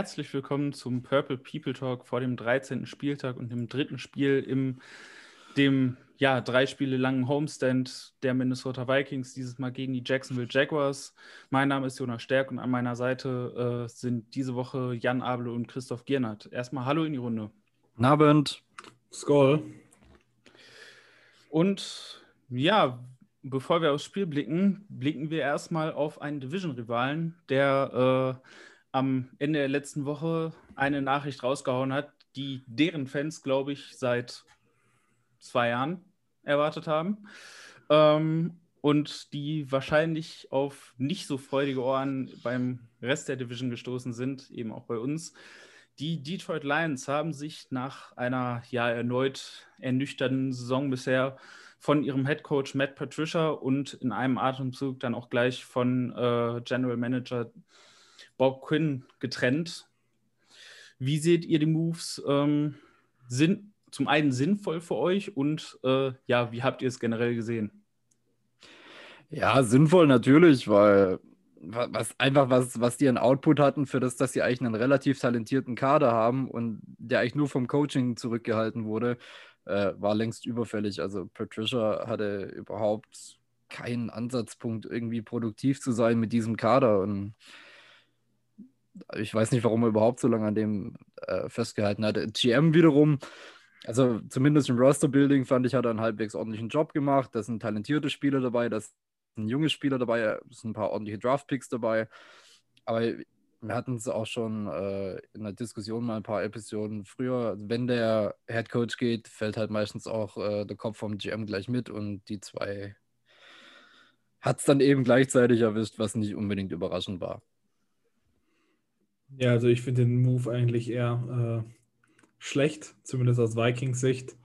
Herzlich willkommen zum Purple People Talk vor dem 13. Spieltag und dem dritten Spiel im dem ja, drei Spiele langen Homestand der Minnesota Vikings, dieses Mal gegen die Jacksonville Jaguars. Mein Name ist Jonas Stärk und an meiner Seite äh, sind diese Woche Jan Abel und Christoph Giernert. Erstmal Hallo in die Runde. Guten Abend. Skoll. Und ja, bevor wir aufs Spiel blicken, blicken wir erstmal auf einen Division-Rivalen, der äh, am Ende der letzten Woche eine Nachricht rausgehauen hat, die deren Fans, glaube ich, seit zwei Jahren erwartet haben. Ähm, und die wahrscheinlich auf nicht so freudige Ohren beim Rest der Division gestoßen sind, eben auch bei uns. Die Detroit Lions haben sich nach einer ja erneut ernüchternden Saison bisher von ihrem Head Coach Matt Patricia und in einem Atemzug dann auch gleich von äh, General Manager Bob Quinn getrennt. Wie seht ihr die Moves? Ähm, sind zum einen sinnvoll für euch und äh, ja, wie habt ihr es generell gesehen? Ja, sinnvoll natürlich, weil was einfach was, was die an Output hatten, für das, dass sie eigentlich einen relativ talentierten Kader haben und der eigentlich nur vom Coaching zurückgehalten wurde, äh, war längst überfällig. Also Patricia hatte überhaupt keinen Ansatzpunkt, irgendwie produktiv zu sein mit diesem Kader und ich weiß nicht, warum er überhaupt so lange an dem äh, festgehalten hat. GM wiederum, also zumindest im Roster-Building fand ich, hat er einen halbwegs ordentlichen Job gemacht. Da sind talentierte Spieler dabei, da sind junge Spieler dabei, da sind ein paar ordentliche Draft-Picks dabei. Aber wir hatten es auch schon äh, in der Diskussion mal ein paar Episoden früher. Wenn der Head Coach geht, fällt halt meistens auch äh, der Kopf vom GM gleich mit und die zwei hat es dann eben gleichzeitig erwischt, was nicht unbedingt überraschend war. Ja, also ich finde den Move eigentlich eher äh, schlecht, zumindest aus Vikings Sicht.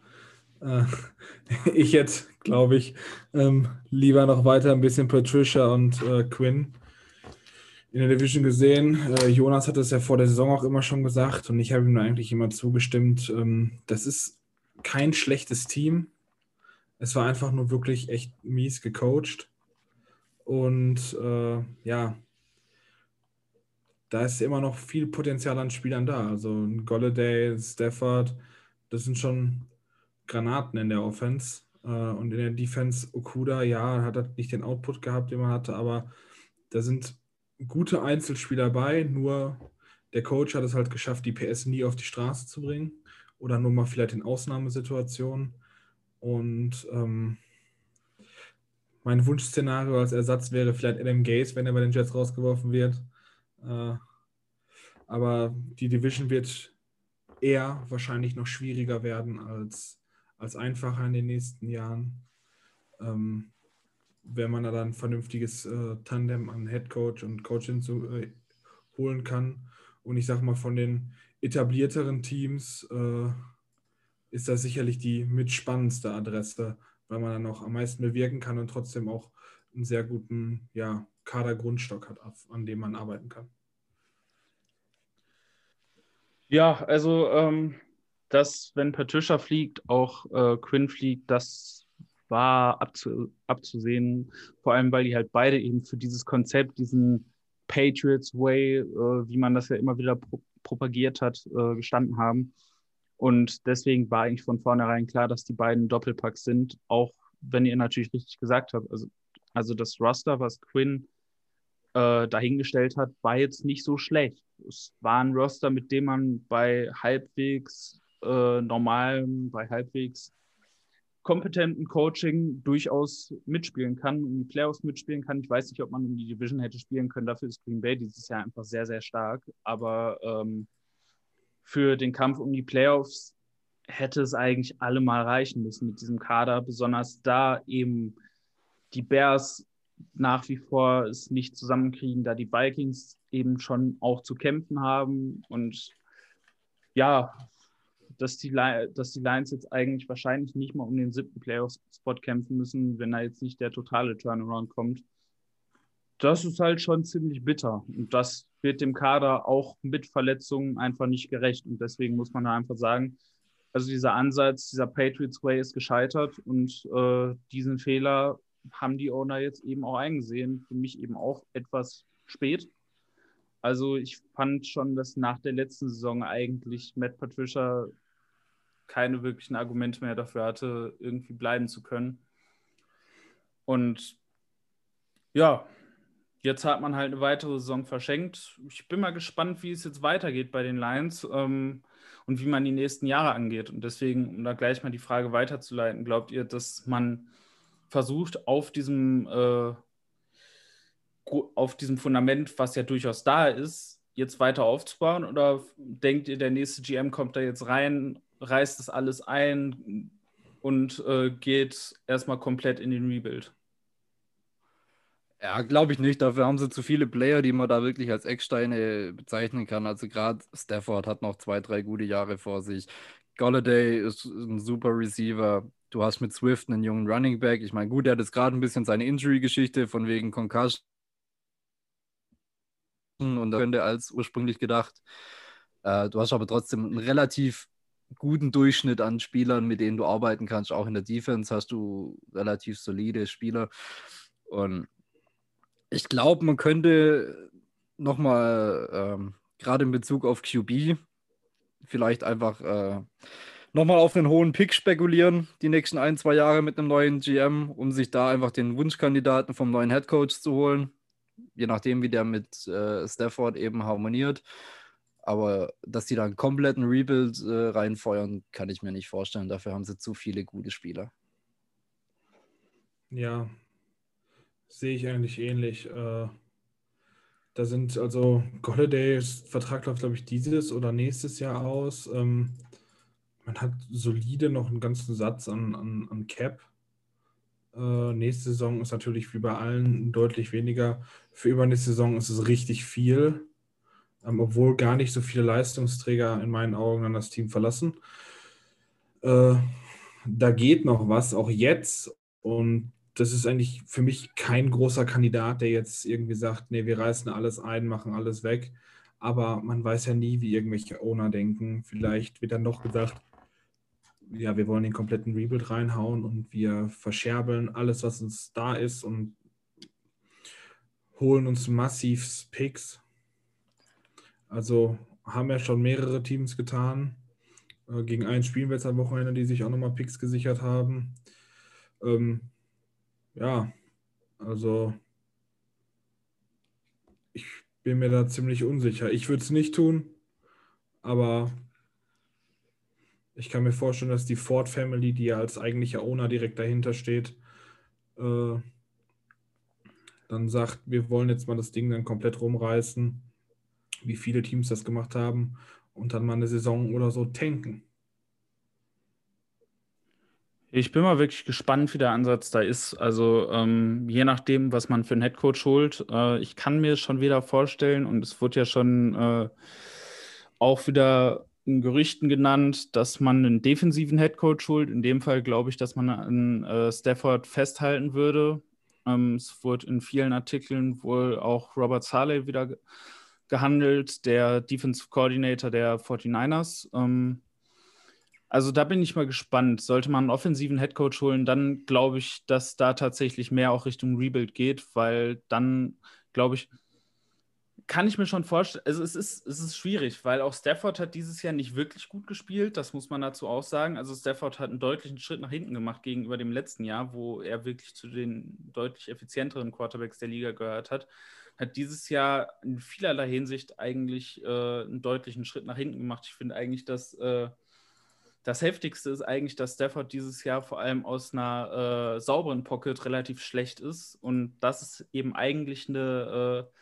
Äh, ich hätte, glaube ich, ähm, lieber noch weiter ein bisschen Patricia und äh, Quinn in der Division gesehen. Äh, Jonas hat es ja vor der Saison auch immer schon gesagt und ich habe ihm eigentlich immer zugestimmt. Ähm, das ist kein schlechtes Team. Es war einfach nur wirklich echt mies gecoacht. Und äh, ja, da ist immer noch viel Potenzial an Spielern da. Also ein Golladay, Stafford, das sind schon Granaten in der Offense. Äh, und in der Defense Okuda, ja, hat er nicht den Output gehabt, den man hatte, aber da sind gute Einzelspieler bei, nur der Coach hat es halt geschafft, die PS nie auf die Straße zu bringen oder nur mal vielleicht in Ausnahmesituationen. Und ähm, mein Wunschszenario als Ersatz wäre vielleicht Adam Gaze, wenn er bei den Jets rausgeworfen wird. Äh, aber die Division wird eher wahrscheinlich noch schwieriger werden als, als einfacher in den nächsten Jahren. Ähm, wenn man da dann ein vernünftiges äh, Tandem an Head Coach und Coachin zu, äh, holen kann. Und ich sage mal, von den etablierteren Teams äh, ist das sicherlich die mitspannendste Adresse, weil man dann auch am meisten bewirken kann und trotzdem auch einen sehr guten ja, Kadergrundstock hat, an dem man arbeiten kann. Ja, also ähm, dass, wenn Patricia fliegt, auch äh, Quinn fliegt, das war abzu abzusehen. Vor allem, weil die halt beide eben für dieses Konzept, diesen Patriots Way, äh, wie man das ja immer wieder pro propagiert hat, äh, gestanden haben. Und deswegen war eigentlich von vornherein klar, dass die beiden Doppelpacks sind, auch wenn ihr natürlich richtig gesagt habt. Also, also das Roster, was Quinn äh, dahingestellt hat, war jetzt nicht so schlecht. Es war ein Roster, mit dem man bei halbwegs äh, normalem, bei halbwegs kompetenten Coaching durchaus mitspielen kann, um die Playoffs mitspielen kann. Ich weiß nicht, ob man um die Division hätte spielen können. Dafür ist Green Bay dieses Jahr einfach sehr, sehr stark. Aber ähm, für den Kampf um die Playoffs hätte es eigentlich allemal reichen müssen mit diesem Kader, besonders da eben die Bears nach wie vor es nicht zusammenkriegen, da die Vikings eben schon auch zu kämpfen haben und ja, dass die, dass die Lions jetzt eigentlich wahrscheinlich nicht mal um den siebten Playoff-Spot kämpfen müssen, wenn da jetzt nicht der totale Turnaround kommt. Das ist halt schon ziemlich bitter. Und das wird dem Kader auch mit Verletzungen einfach nicht gerecht. Und deswegen muss man da einfach sagen, also dieser Ansatz, dieser Patriots Way ist gescheitert und äh, diesen Fehler haben die Owner jetzt eben auch eingesehen. Für mich eben auch etwas spät. Also ich fand schon, dass nach der letzten Saison eigentlich Matt Patricia keine wirklichen Argumente mehr dafür hatte, irgendwie bleiben zu können. Und ja, jetzt hat man halt eine weitere Saison verschenkt. Ich bin mal gespannt, wie es jetzt weitergeht bei den Lions ähm, und wie man die nächsten Jahre angeht. Und deswegen, um da gleich mal die Frage weiterzuleiten, glaubt ihr, dass man versucht, auf diesem, äh, auf diesem Fundament, was ja durchaus da ist, jetzt weiter aufzubauen? Oder denkt ihr, der nächste GM kommt da jetzt rein, reißt das alles ein und äh, geht erstmal komplett in den Rebuild? Ja, glaube ich nicht. Dafür haben sie zu viele Player, die man da wirklich als Ecksteine bezeichnen kann. Also gerade Stafford hat noch zwei, drei gute Jahre vor sich. Golladay ist ein super Receiver. Du hast mit Swift einen jungen Running Back. Ich meine, gut, er hat jetzt gerade ein bisschen seine Injury-Geschichte von wegen Concussion und da könnte als ursprünglich gedacht. Äh, du hast aber trotzdem einen relativ guten Durchschnitt an Spielern, mit denen du arbeiten kannst. Auch in der Defense hast du relativ solide Spieler. Und ich glaube, man könnte nochmal, ähm, gerade in Bezug auf QB, vielleicht einfach äh, nochmal auf einen hohen Pick spekulieren, die nächsten ein, zwei Jahre mit einem neuen GM, um sich da einfach den Wunschkandidaten vom neuen Headcoach zu holen. Je nachdem, wie der mit äh, Stafford eben harmoniert. Aber dass die da einen kompletten Rebuild äh, reinfeuern, kann ich mir nicht vorstellen. Dafür haben sie zu viele gute Spieler. Ja, sehe ich eigentlich ähnlich. Äh, da sind also Golladays Vertrag läuft, glaube ich, dieses oder nächstes Jahr aus. Ähm, man hat solide noch einen ganzen Satz an, an, an Cap. Äh, nächste Saison ist natürlich wie bei allen deutlich weniger. Für übernächste Saison ist es richtig viel ähm, obwohl gar nicht so viele Leistungsträger in meinen Augen dann das Team verlassen. Äh, da geht noch was, auch jetzt. Und das ist eigentlich für mich kein großer Kandidat, der jetzt irgendwie sagt, nee, wir reißen alles ein, machen alles weg. Aber man weiß ja nie, wie irgendwelche Owner denken. Vielleicht wird dann noch gesagt, ja, wir wollen den kompletten Rebuild reinhauen und wir verscherbeln alles, was uns da ist und holen uns massiv Picks. Also haben ja schon mehrere Teams getan. Äh, gegen einen spielen wir jetzt am Wochenende, die sich auch nochmal Picks gesichert haben. Ähm, ja, also ich bin mir da ziemlich unsicher. Ich würde es nicht tun, aber ich kann mir vorstellen, dass die Ford Family, die ja als eigentlicher Owner direkt dahinter steht, äh, dann sagt, wir wollen jetzt mal das Ding dann komplett rumreißen wie viele Teams das gemacht haben und dann mal eine Saison oder so tanken. Ich bin mal wirklich gespannt, wie der Ansatz da ist. Also ähm, je nachdem, was man für einen Headcoach holt. Äh, ich kann mir schon wieder vorstellen, und es wird ja schon äh, auch wieder Gerüchten genannt, dass man einen defensiven Headcoach holt. In dem Fall glaube ich, dass man an äh, Stafford festhalten würde. Ähm, es wurde in vielen Artikeln wohl auch Robert Saleh wieder gehandelt, der Defensive Coordinator der 49ers. Ähm, also da bin ich mal gespannt. Sollte man einen offensiven Headcoach holen, dann glaube ich, dass da tatsächlich mehr auch Richtung Rebuild geht, weil dann, glaube ich, kann ich mir schon vorstellen, also es ist, es ist schwierig, weil auch Stafford hat dieses Jahr nicht wirklich gut gespielt, das muss man dazu auch sagen. Also Stafford hat einen deutlichen Schritt nach hinten gemacht gegenüber dem letzten Jahr, wo er wirklich zu den deutlich effizienteren Quarterbacks der Liga gehört hat hat dieses Jahr in vielerlei Hinsicht eigentlich äh, einen deutlichen Schritt nach hinten gemacht. Ich finde eigentlich, dass äh, das Heftigste ist eigentlich, dass Stafford dieses Jahr vor allem aus einer äh, sauberen Pocket relativ schlecht ist. Und das ist eben eigentlich eine, äh,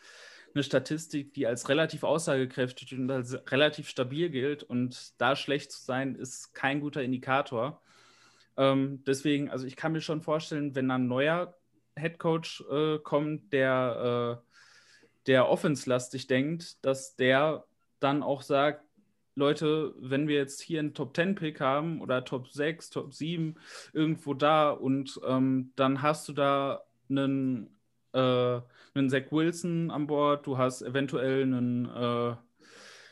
eine Statistik, die als relativ aussagekräftig und als relativ stabil gilt. Und da schlecht zu sein, ist kein guter Indikator. Ähm, deswegen, also ich kann mir schon vorstellen, wenn ein neuer Headcoach äh, kommt, der äh, der offenslastig denkt, dass der dann auch sagt, Leute, wenn wir jetzt hier einen Top 10 Pick haben oder Top 6, Top 7, irgendwo da und ähm, dann hast du da einen, äh, einen Zach Wilson an Bord, du hast eventuell einen, äh,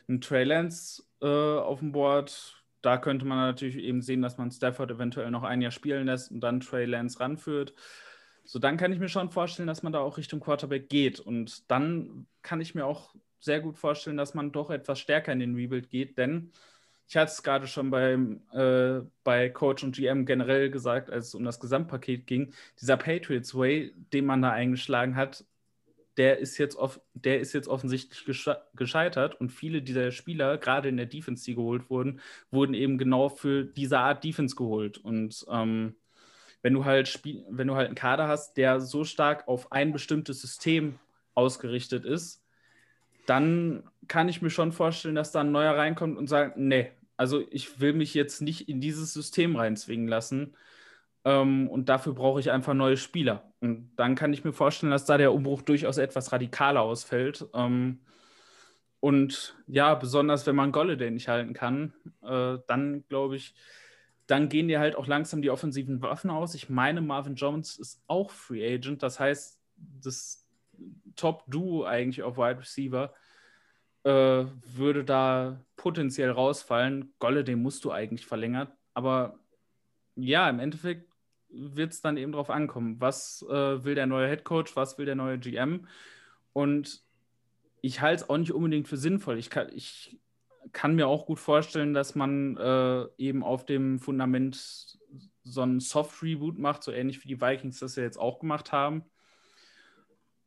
einen Trey Lance äh, auf dem Board. Da könnte man natürlich eben sehen, dass man Stafford eventuell noch ein Jahr spielen lässt und dann Trey Lance ranführt. So, dann kann ich mir schon vorstellen, dass man da auch Richtung Quarterback geht. Und dann kann ich mir auch sehr gut vorstellen, dass man doch etwas stärker in den Rebuild geht, denn ich hatte es gerade schon beim, äh, bei Coach und GM generell gesagt, als es um das Gesamtpaket ging, dieser Patriots Way, den man da eingeschlagen hat, der ist jetzt, off der ist jetzt offensichtlich gescheitert und viele dieser Spieler, gerade in der Defense, die geholt wurden, wurden eben genau für diese Art Defense geholt. Und ähm, wenn du halt wenn du halt einen Kader hast, der so stark auf ein bestimmtes System ausgerichtet ist, dann kann ich mir schon vorstellen, dass da ein neuer reinkommt und sagt, nee, also ich will mich jetzt nicht in dieses System reinzwingen lassen. Ähm, und dafür brauche ich einfach neue Spieler. Und dann kann ich mir vorstellen, dass da der Umbruch durchaus etwas radikaler ausfällt. Ähm, und ja, besonders wenn man Golladay nicht halten kann, äh, dann glaube ich, dann gehen dir halt auch langsam die offensiven Waffen aus. Ich meine, Marvin Jones ist auch Free Agent. Das heißt, das Top-Duo eigentlich auf Wide Receiver äh, würde da potenziell rausfallen. Golladay musst du eigentlich verlängern. Aber ja, im Endeffekt wird es dann eben darauf ankommen, was äh, will der neue Head Coach, was will der neue GM. Und ich halte es auch nicht unbedingt für sinnvoll. Ich kann, ich kann mir auch gut vorstellen, dass man äh, eben auf dem Fundament so einen Soft-Reboot macht, so ähnlich wie die Vikings das ja jetzt auch gemacht haben.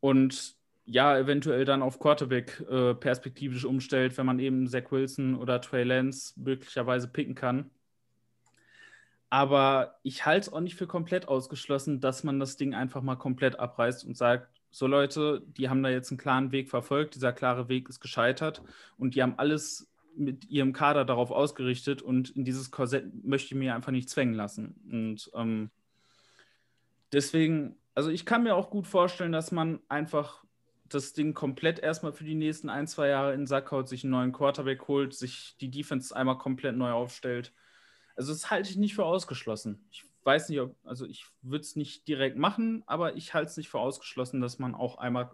Und ja, eventuell dann auf Quarterback äh, perspektivisch umstellt, wenn man eben Zach Wilson oder Trey Lance möglicherweise picken kann. Aber ich halte es auch nicht für komplett ausgeschlossen, dass man das Ding einfach mal komplett abreißt und sagt, so Leute, die haben da jetzt einen klaren Weg verfolgt, dieser klare Weg ist gescheitert und die haben alles mit ihrem Kader darauf ausgerichtet und in dieses Korsett möchte ich mir einfach nicht zwängen lassen. Und ähm, deswegen, also ich kann mir auch gut vorstellen, dass man einfach das Ding komplett erstmal für die nächsten ein, zwei Jahre in den Sack haut, sich einen neuen Quarterback holt, sich die Defense einmal komplett neu aufstellt also das halte ich nicht für ausgeschlossen. Ich weiß nicht, ob, also ich würde es nicht direkt machen, aber ich halte es nicht für ausgeschlossen, dass man auch einmal,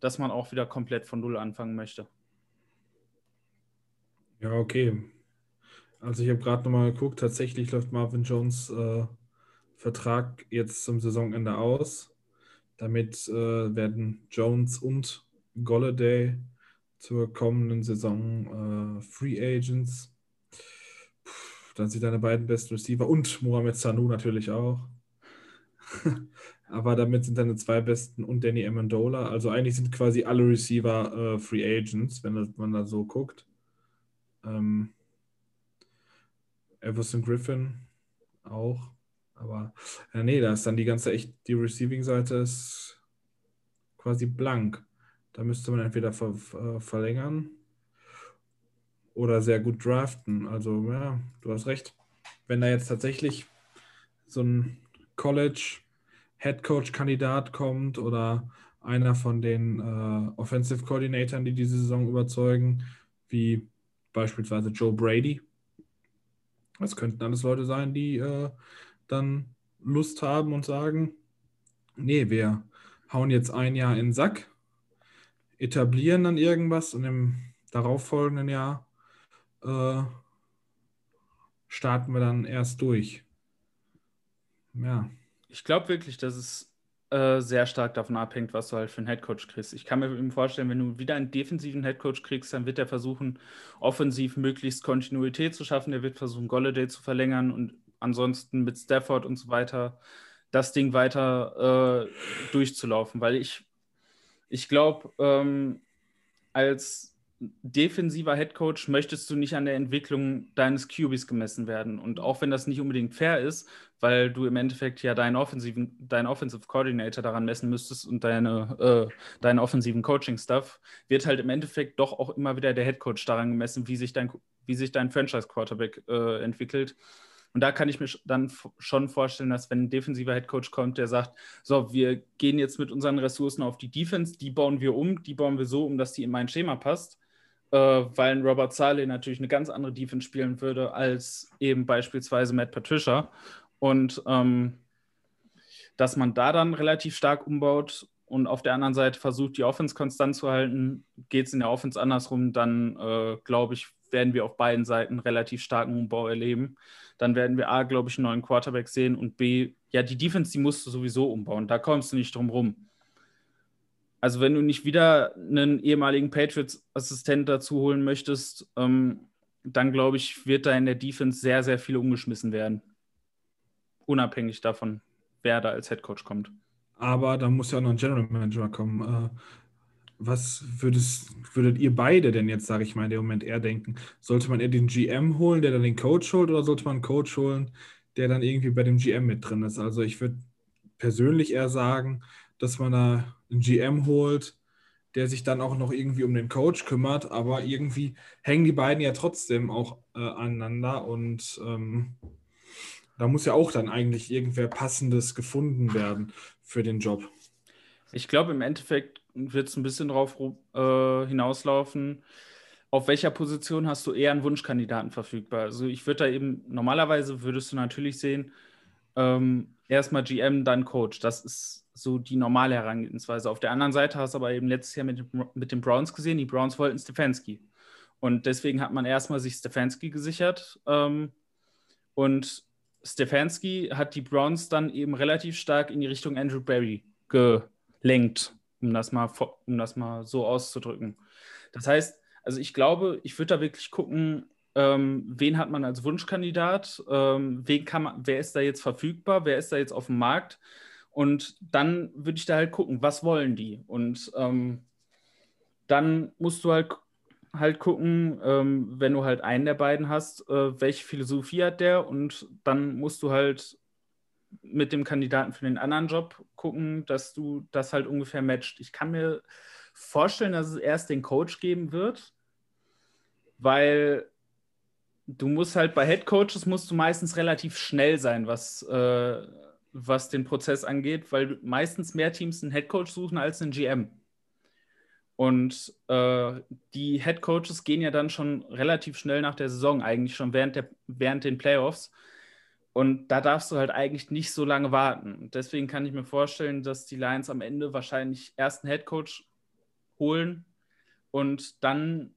dass man auch wieder komplett von Null anfangen möchte. Ja, okay. Also ich habe gerade nochmal geguckt, tatsächlich läuft Marvin Jones äh, Vertrag jetzt zum Saisonende aus. Damit äh, werden Jones und Golladay zur kommenden Saison äh, Free Agents. Dann sind deine beiden besten Receiver und Mohamed Sanu natürlich auch. Aber damit sind deine zwei besten und Danny Amendola. Also eigentlich sind quasi alle Receiver äh, Free Agents, wenn man da so guckt. Ähm, Everson Griffin auch. Aber ja, nee, da ist dann die ganze echt, die Receiving-Seite ist quasi blank. Da müsste man entweder ver, ver, verlängern oder sehr gut draften. Also ja, du hast recht. Wenn da jetzt tatsächlich so ein College Head Coach Kandidat kommt oder einer von den äh, Offensive Coordinatoren, die diese Saison überzeugen, wie beispielsweise Joe Brady. Das könnten alles Leute sein, die äh, dann Lust haben und sagen, nee, wir hauen jetzt ein Jahr in den Sack, etablieren dann irgendwas und im darauffolgenden Jahr äh, starten wir dann erst durch. Ja. Ich glaube wirklich, dass es äh, sehr stark davon abhängt, was du halt für einen Headcoach kriegst. Ich kann mir vorstellen, wenn du wieder einen defensiven Headcoach kriegst, dann wird er versuchen, offensiv möglichst Kontinuität zu schaffen. Der wird versuchen, Golladay zu verlängern und ansonsten mit Stafford und so weiter das Ding weiter äh, durchzulaufen, weil ich, ich glaube, ähm, als defensiver Headcoach möchtest du nicht an der Entwicklung deines QBs gemessen werden. Und auch wenn das nicht unbedingt fair ist, weil du im Endeffekt ja deinen offensiven, deinen Offensive Coordinator daran messen müsstest und deine, äh, deinen offensiven Coaching-Stuff, wird halt im Endeffekt doch auch immer wieder der Headcoach daran gemessen, wie sich dein, wie sich dein Franchise-Quarterback äh, entwickelt. Und da kann ich mir dann schon vorstellen, dass wenn ein defensiver Headcoach kommt, der sagt, so, wir gehen jetzt mit unseren Ressourcen auf die Defense, die bauen wir um, die bauen wir so um, dass die in mein Schema passt äh, weil ein Robert Saleh natürlich eine ganz andere Defense spielen würde als eben beispielsweise Matt Patricia. Und ähm, dass man da dann relativ stark umbaut und auf der anderen Seite versucht, die Offense konstant zu halten, geht es in der Offense andersrum, dann äh, glaube ich, werden wir auf beiden Seiten relativ starken Umbau erleben. Dann werden wir A, glaube ich, einen neuen Quarterback sehen und B, ja, die Defense, die musst du sowieso umbauen. Da kommst du nicht drum rum. also wenn du nicht wieder einen ehemaligen Patriots-Assistent dazu holen möchtest, ähm, dann glaube ich, wird da in der Defense sehr, sehr viel umgeschmissen werden. Unabhängig davon, wer da als Headcoach kommt. Aber da muss ja noch ein General Manager kommen. Was würdest, würdet ihr beide denn jetzt, sage ich mal, in dem Moment eher denken? Sollte man eher den GM holen, der dann den Coach holt, oder sollte man einen Coach holen, der dann irgendwie bei dem GM mit drin ist? Also ich würde persönlich eher sagen, dass man da einen GM holt, der sich dann auch noch irgendwie um den Coach kümmert, aber irgendwie hängen die beiden ja trotzdem auch äh, aneinander und ähm, da muss ja auch dann eigentlich irgendwer Passendes gefunden werden für den Job. Ich glaube, im Endeffekt wird es ein bisschen darauf äh, hinauslaufen, auf welcher Position hast du eher einen Wunschkandidaten verfügbar? Also ich würde da eben, normalerweise würdest du natürlich sehen, ähm, erstmal GM, dann Coach. Das ist so die normale Herangehensweise. Auf der anderen Seite hast du aber eben letztes Jahr mit, mit den Browns gesehen, die Browns wollten Stefanski. Und deswegen hat man erstmal sich Stefanski gesichert. Ähm, und Stefanski hat die Browns dann eben relativ stark in die Richtung Andrew Barry gelenkt um das mal, um das mal so auszudrücken. Das heißt, also ich glaube, ich würde da wirklich gucken, ähm, wen hat man als Wunschkandidat, ähm, wen kann man, wer ist da jetzt verfügbar, wer ist da jetzt auf dem Markt? Und dann würde ich da halt gucken, was wollen die? Und ähm, dann musst du halt halt gucken, ähm, wenn du halt einen der beiden hast, äh, welche Philosophie hat der? Und dann musst du halt mit dem Kandidaten für den anderen Job gucken, dass du das halt ungefähr matcht. Ich kann mir vorstellen, dass es erst den Coach geben wird, weil du musst halt bei Head Coaches musst du meistens relativ schnell sein, was, äh, was den Prozess angeht, weil meistens mehr Teams einen Head Coach suchen als einen GM. Und äh, die Head Coaches gehen ja dann schon relativ schnell nach der Saison, eigentlich schon während, der, während den Playoffs. Und da darfst du halt eigentlich nicht so lange warten. Deswegen kann ich mir vorstellen, dass die Lions am Ende wahrscheinlich erst einen Headcoach holen und dann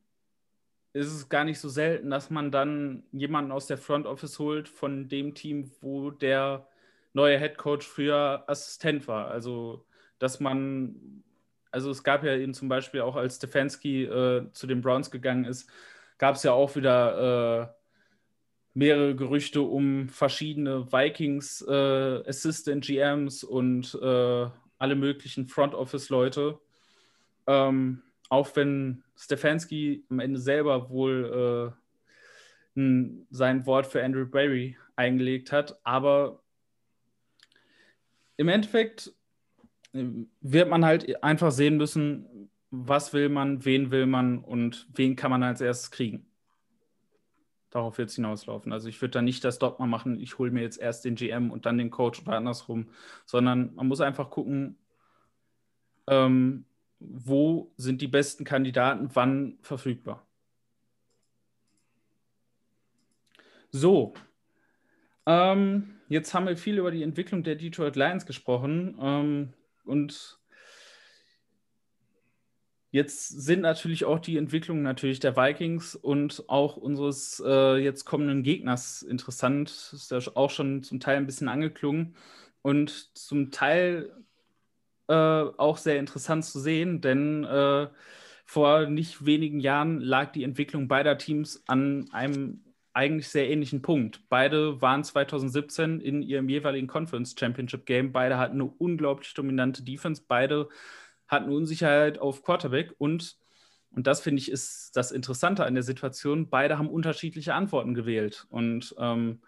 ist es gar nicht so selten, dass man dann jemanden aus der Front Office holt von dem Team, wo der neue Headcoach früher Assistent war. Also, dass man, also es gab ja eben zum Beispiel auch, als Stefanski äh, zu den Browns gegangen ist, gab es ja auch wieder äh, mehrere Gerüchte um verschiedene Vikings äh, Assistant GMs und äh, alle möglichen Front Office Leute. Ähm, auch wenn Stefanski am Ende selber wohl äh, n, sein Wort für Andrew Barry eingelegt hat, aber im Endeffekt äh, wird man halt einfach sehen müssen, was will man, wen will man und wen kann man als erstes kriegen. Darauf wird es hinauslaufen. Also ich würde da nicht das Dogma machen, ich hole mir jetzt erst den GM und dann den Coach oder andersrum, sondern man muss einfach gucken, ähm, wo sind die besten Kandidaten, wann verfügbar. So, ähm, jetzt haben wir viel über die Entwicklung der Detroit Lions gesprochen ähm, und Jetzt sind natürlich auch die Entwicklungen natürlich der Vikings und auch unseres äh, jetzt kommenden Gegners interessant. Ist ja auch schon zum Teil ein bisschen angeklungen und zum Teil äh, auch sehr interessant zu sehen, denn äh, vor nicht wenigen Jahren lag die Entwicklung beider Teams an einem eigentlich sehr ähnlichen Punkt. Beide waren 2017 in ihrem jeweiligen Conference Championship Game. Beide hatten eine unglaublich dominante Defense. Beide hatten Unsicherheit auf Quarterback und, und das finde ich ist das Interessante an der Situation, beide haben unterschiedliche Antworten gewählt und ähm,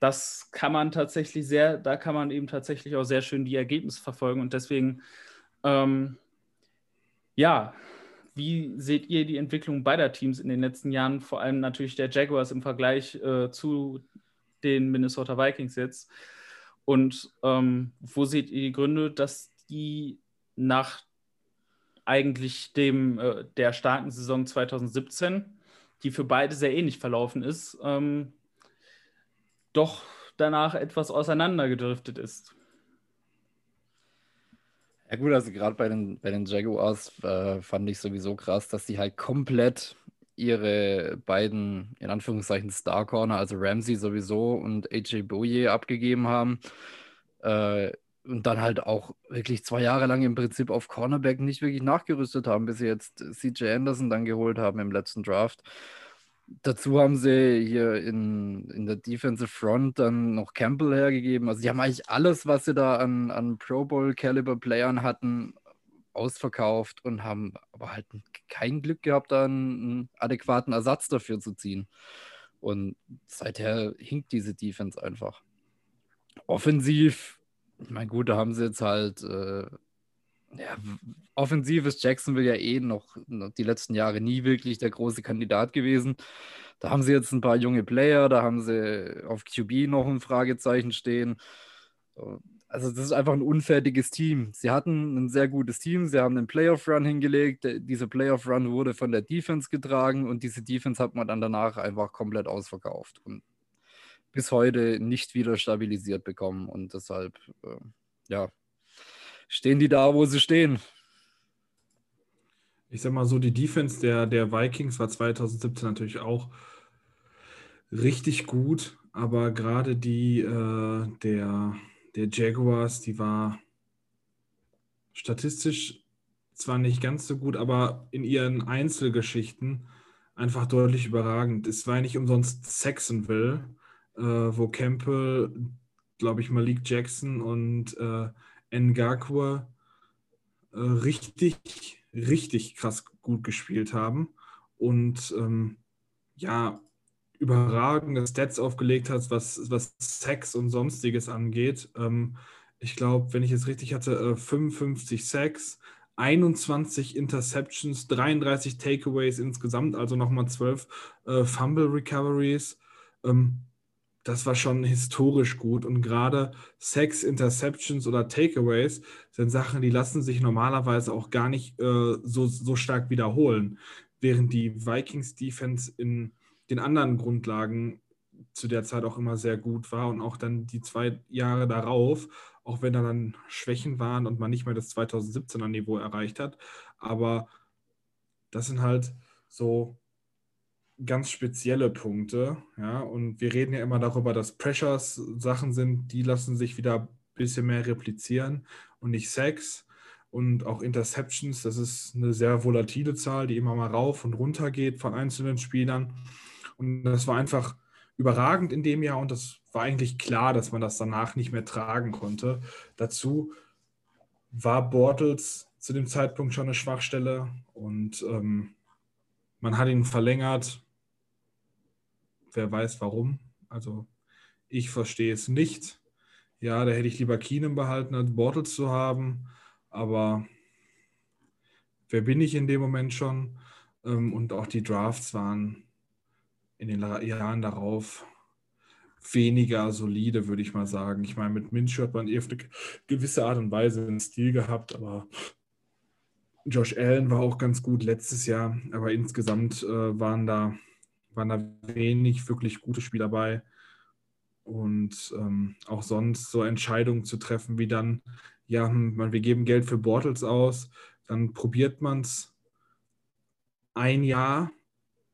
das kann man tatsächlich sehr, da kann man eben tatsächlich auch sehr schön die Ergebnisse verfolgen und deswegen, ähm, ja, wie seht ihr die Entwicklung beider Teams in den letzten Jahren, vor allem natürlich der Jaguars im Vergleich äh, zu den Minnesota Vikings jetzt? Und ähm, wo seht ihr die Gründe, dass die nach eigentlich dem äh, der starken Saison 2017, die für beide sehr ähnlich verlaufen ist, ähm, doch danach etwas auseinandergedriftet ist. Ja gut, also gerade bei den, bei den Jaguars äh, fand ich sowieso krass, dass sie halt komplett ihre beiden, in Anführungszeichen, Star Corner, also Ramsey sowieso und AJ Boye abgegeben haben. Äh, und dann halt auch wirklich zwei Jahre lang im Prinzip auf Cornerback nicht wirklich nachgerüstet haben, bis sie jetzt CJ Anderson dann geholt haben im letzten Draft. Dazu haben sie hier in, in der Defensive Front dann noch Campbell hergegeben. Also die haben eigentlich alles, was sie da an, an Pro Bowl-Caliber-Playern hatten, ausverkauft und haben aber halt kein Glück gehabt, da einen, adäquaten Ersatz dafür zu ziehen. Und seither hinkt diese Defense einfach. Offensiv, ich meine, gut, da haben sie jetzt halt, äh, ja, offensiv ist Jacksonville ja eh noch, noch die letzten Jahre nie wirklich der große Kandidat gewesen. Da haben sie jetzt ein paar junge Player, da haben sie auf QB noch ein Fragezeichen stehen also das ist einfach ein unfertiges Team. Sie hatten ein sehr gutes Team, sie haben einen Playoff-Run hingelegt. Dieser Playoff-Run wurde von der Defense getragen und diese Defense hat man dann danach einfach komplett ausverkauft und bis heute nicht wieder stabilisiert bekommen. Und deshalb, äh, ja, stehen die da, wo sie stehen. Ich sag mal so, die Defense der, der Vikings war 2017 natürlich auch richtig gut, aber gerade die äh, der der Jaguars, die war statistisch zwar nicht ganz so gut, aber in ihren Einzelgeschichten einfach deutlich überragend. Es war nicht umsonst Saxonville, äh, wo Campbell, glaube ich, Malik Jackson und äh, Ngakua äh, richtig, richtig krass gut gespielt haben. Und ähm, ja, überragende Stats aufgelegt hat, was, was Sex und sonstiges angeht. Ähm, ich glaube, wenn ich es richtig hatte, äh, 55 Sacks, 21 Interceptions, 33 Takeaways insgesamt, also nochmal 12 äh, Fumble Recoveries. Ähm, das war schon historisch gut. Und gerade Sacks, Interceptions oder Takeaways sind Sachen, die lassen sich normalerweise auch gar nicht äh, so, so stark wiederholen. Während die Vikings Defense in den anderen Grundlagen zu der Zeit auch immer sehr gut war und auch dann die zwei Jahre darauf, auch wenn da dann Schwächen waren und man nicht mehr das 2017er Niveau erreicht hat. Aber das sind halt so ganz spezielle Punkte. Ja, und wir reden ja immer darüber, dass Pressures Sachen sind, die lassen sich wieder ein bisschen mehr replizieren und nicht Sex. Und auch Interceptions, das ist eine sehr volatile Zahl, die immer mal rauf und runter geht von einzelnen Spielern. Und das war einfach überragend in dem Jahr und das war eigentlich klar, dass man das danach nicht mehr tragen konnte. Dazu war Bortles zu dem Zeitpunkt schon eine Schwachstelle und ähm, man hat ihn verlängert. Wer weiß warum. Also ich verstehe es nicht. Ja, da hätte ich lieber Keenum behalten, als Bortles zu haben. Aber wer bin ich in dem Moment schon? Ähm, und auch die Drafts waren in den Jahren darauf weniger solide, würde ich mal sagen. Ich meine, mit Minshew hat man eher auf eine gewisse Art und Weise einen Stil gehabt, aber Josh Allen war auch ganz gut letztes Jahr, aber insgesamt äh, waren, da, waren da wenig wirklich gute Spieler dabei. Und ähm, auch sonst so Entscheidungen zu treffen, wie dann, ja, hm, wir geben Geld für Bortles aus, dann probiert man es ein Jahr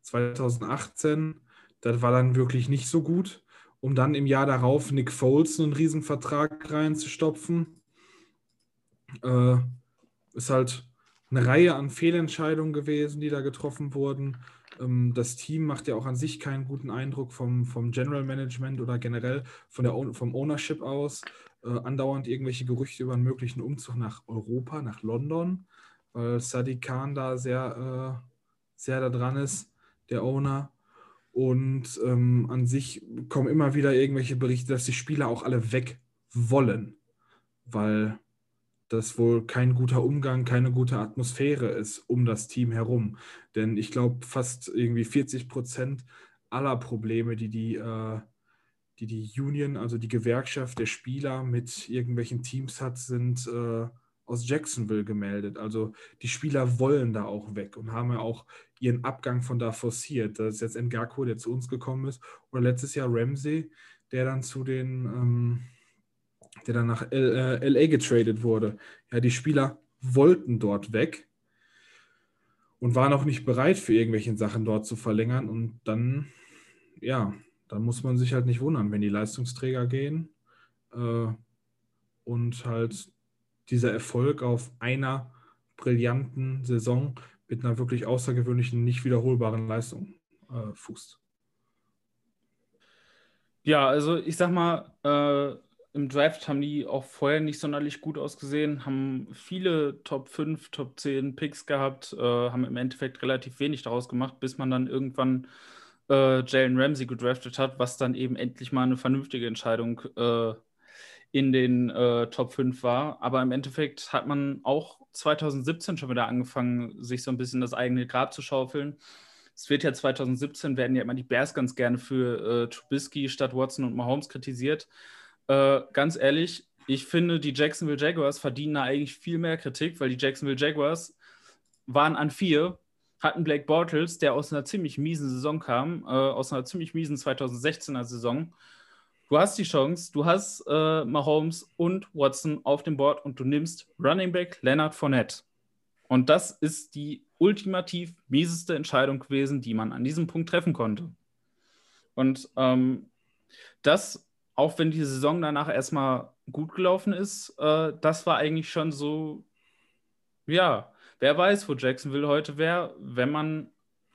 2018. Das war dann wirklich nicht so gut, um dann im Jahr darauf Nick Foles einen Riesenvertrag reinzustopfen. Äh, ist halt eine Reihe an Fehlentscheidungen gewesen, die da getroffen wurden. Ähm, das Team macht ja auch an sich keinen guten Eindruck vom, vom General Management oder generell von der, vom Ownership aus. Äh, andauernd irgendwelche Gerüchte über einen möglichen Umzug nach Europa, nach London, weil Sadiq Khan da sehr, äh, sehr da dran ist der Owner. Und ähm, an sich kommen immer wieder irgendwelche Berichte, dass die Spieler auch alle weg wollen, weil das wohl kein guter Umgang, keine gute Atmosphäre ist um das Team herum. Denn ich glaube, fast irgendwie 40 Prozent aller Probleme, die die, äh, die die Union, also die Gewerkschaft der Spieler mit irgendwelchen Teams hat, sind äh, aus Jacksonville gemeldet. Also die Spieler wollen da auch weg und haben ja auch ihren Abgang von da forciert. Das ist jetzt Ngaku, der zu uns gekommen ist, oder letztes Jahr Ramsey, der dann zu den, ähm, der dann nach L, äh, LA getradet wurde. Ja, die Spieler wollten dort weg und waren auch nicht bereit für irgendwelche Sachen dort zu verlängern. Und dann, ja, dann muss man sich halt nicht wundern, wenn die Leistungsträger gehen. Äh, und halt dieser Erfolg auf einer brillanten Saison mit einer wirklich außergewöhnlichen, nicht wiederholbaren Leistung äh, fußt. Ja, also ich sag mal, äh, im Draft haben die auch vorher nicht sonderlich gut ausgesehen, haben viele Top 5, Top 10 Picks gehabt, äh, haben im Endeffekt relativ wenig daraus gemacht, bis man dann irgendwann äh, Jalen Ramsey gedraftet hat, was dann eben endlich mal eine vernünftige Entscheidung äh, in den äh, Top 5 war. Aber im Endeffekt hat man auch 2017 schon wieder angefangen, sich so ein bisschen das eigene Grab zu schaufeln. Es wird ja 2017, werden ja immer die Bears ganz gerne für äh, Trubisky statt Watson und Mahomes kritisiert. Äh, ganz ehrlich, ich finde, die Jacksonville Jaguars verdienen da eigentlich viel mehr Kritik, weil die Jacksonville Jaguars waren an vier, hatten Blake Bortles, der aus einer ziemlich miesen Saison kam, äh, aus einer ziemlich miesen 2016er Saison Du hast die Chance, du hast äh, Mahomes und Watson auf dem Board und du nimmst Running Back Leonard Fournette. Und das ist die ultimativ mieseste Entscheidung gewesen, die man an diesem Punkt treffen konnte. Und ähm, das, auch wenn die Saison danach erstmal gut gelaufen ist, äh, das war eigentlich schon so, ja, wer weiß, wo Jacksonville heute wäre, wenn man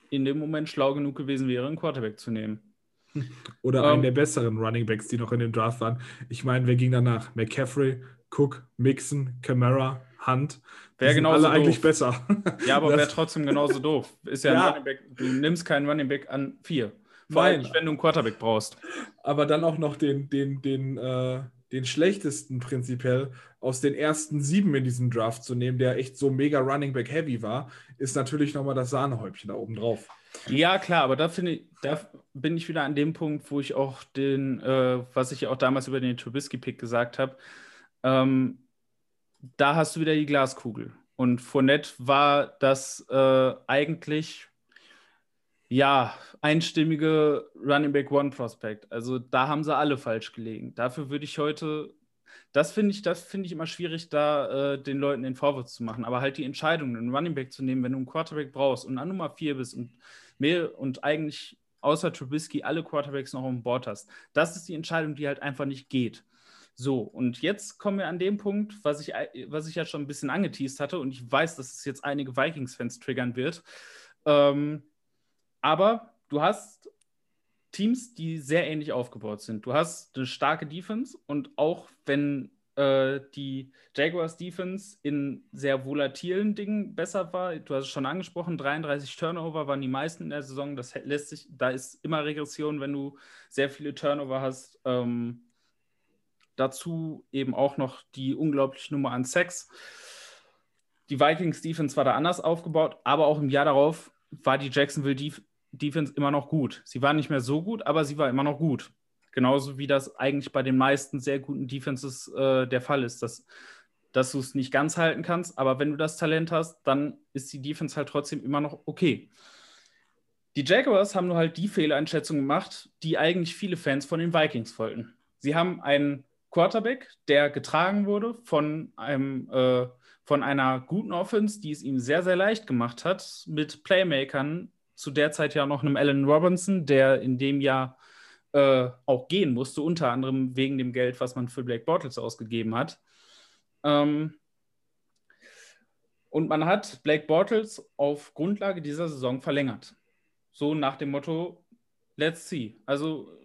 in dem Moment schlau genug gewesen wäre, einen Quarterback zu nehmen. Oder um, einen ähm. der besseren Running Backs, die noch in dem Draft waren. Ich meine, wer ging danach? McCaffrey, Cook, Mixon, Camara, Hunt. Wäre genauso alle doof. eigentlich besser. Ja, aber wäre trotzdem genauso doof. Ist ja, ja. ein Running Back. Du nimmst keinen Running Back an vier. Vor allem nicht, wenn du einen Quarterback brauchst. Aber dann auch noch den, den, den, äh, den schlechtesten prinzipiell aus den ersten sieben in diesem Draft zu nehmen, der echt so mega Running Back Heavy war, ist natürlich nochmal das Sahnehäubchen da oben drauf. Ja, klar, aber da finde ich, da bin ich wieder an dem Punkt, wo ich auch den, äh, was ich auch damals über den Trubisky-Pick gesagt habe, ähm, da hast du wieder die Glaskugel. Und Fournette war das äh, eigentlich ja einstimmige Running Back One Prospect. Also da haben sie alle falsch gelegen. Dafür würde ich heute, das finde ich, das finde ich immer schwierig, da äh, den Leuten den Vorwurf zu machen. Aber halt die Entscheidung, einen Running Back zu nehmen, wenn du einen Quarterback brauchst und an Nummer 4 bist und mehr und eigentlich außer Trubisky alle Quarterbacks noch an Bord hast. Das ist die Entscheidung, die halt einfach nicht geht. So, und jetzt kommen wir an dem Punkt, was ich, was ich ja schon ein bisschen angeteased hatte, und ich weiß, dass es jetzt einige Vikings-Fans triggern wird. Ähm, aber du hast Teams, die sehr ähnlich aufgebaut sind. Du hast eine starke Defense und auch wenn äh, die Jaguars Defense in sehr volatilen Dingen besser war. Du hast es schon angesprochen, 33 Turnover waren die meisten in der Saison. Das lässt sich, da ist immer Regression, wenn du sehr viele Turnover hast. Ähm, dazu eben auch noch die unglaubliche Nummer an Sex. Die Vikings Defense war da anders aufgebaut, aber auch im Jahr darauf war die Jacksonville Def Defense immer noch gut. Sie war nicht mehr so gut, aber sie war immer noch gut. Genauso wie das eigentlich bei den meisten sehr guten Defenses äh, der Fall ist, dass, dass du es nicht ganz halten kannst, aber wenn du das Talent hast, dann ist die Defense halt trotzdem immer noch okay. Die Jaguars haben nur halt die Fehleinschätzung gemacht, die eigentlich viele Fans von den Vikings wollten. Sie haben einen Quarterback, der getragen wurde von einem äh, von einer guten Offense, die es ihm sehr, sehr leicht gemacht hat, mit Playmakern, zu der Zeit ja noch einem Allen Robinson, der in dem Jahr äh, auch gehen musste, unter anderem wegen dem Geld, was man für Black Bottles ausgegeben hat. Ähm, und man hat Black Bottles auf Grundlage dieser Saison verlängert. So nach dem Motto, let's see. Also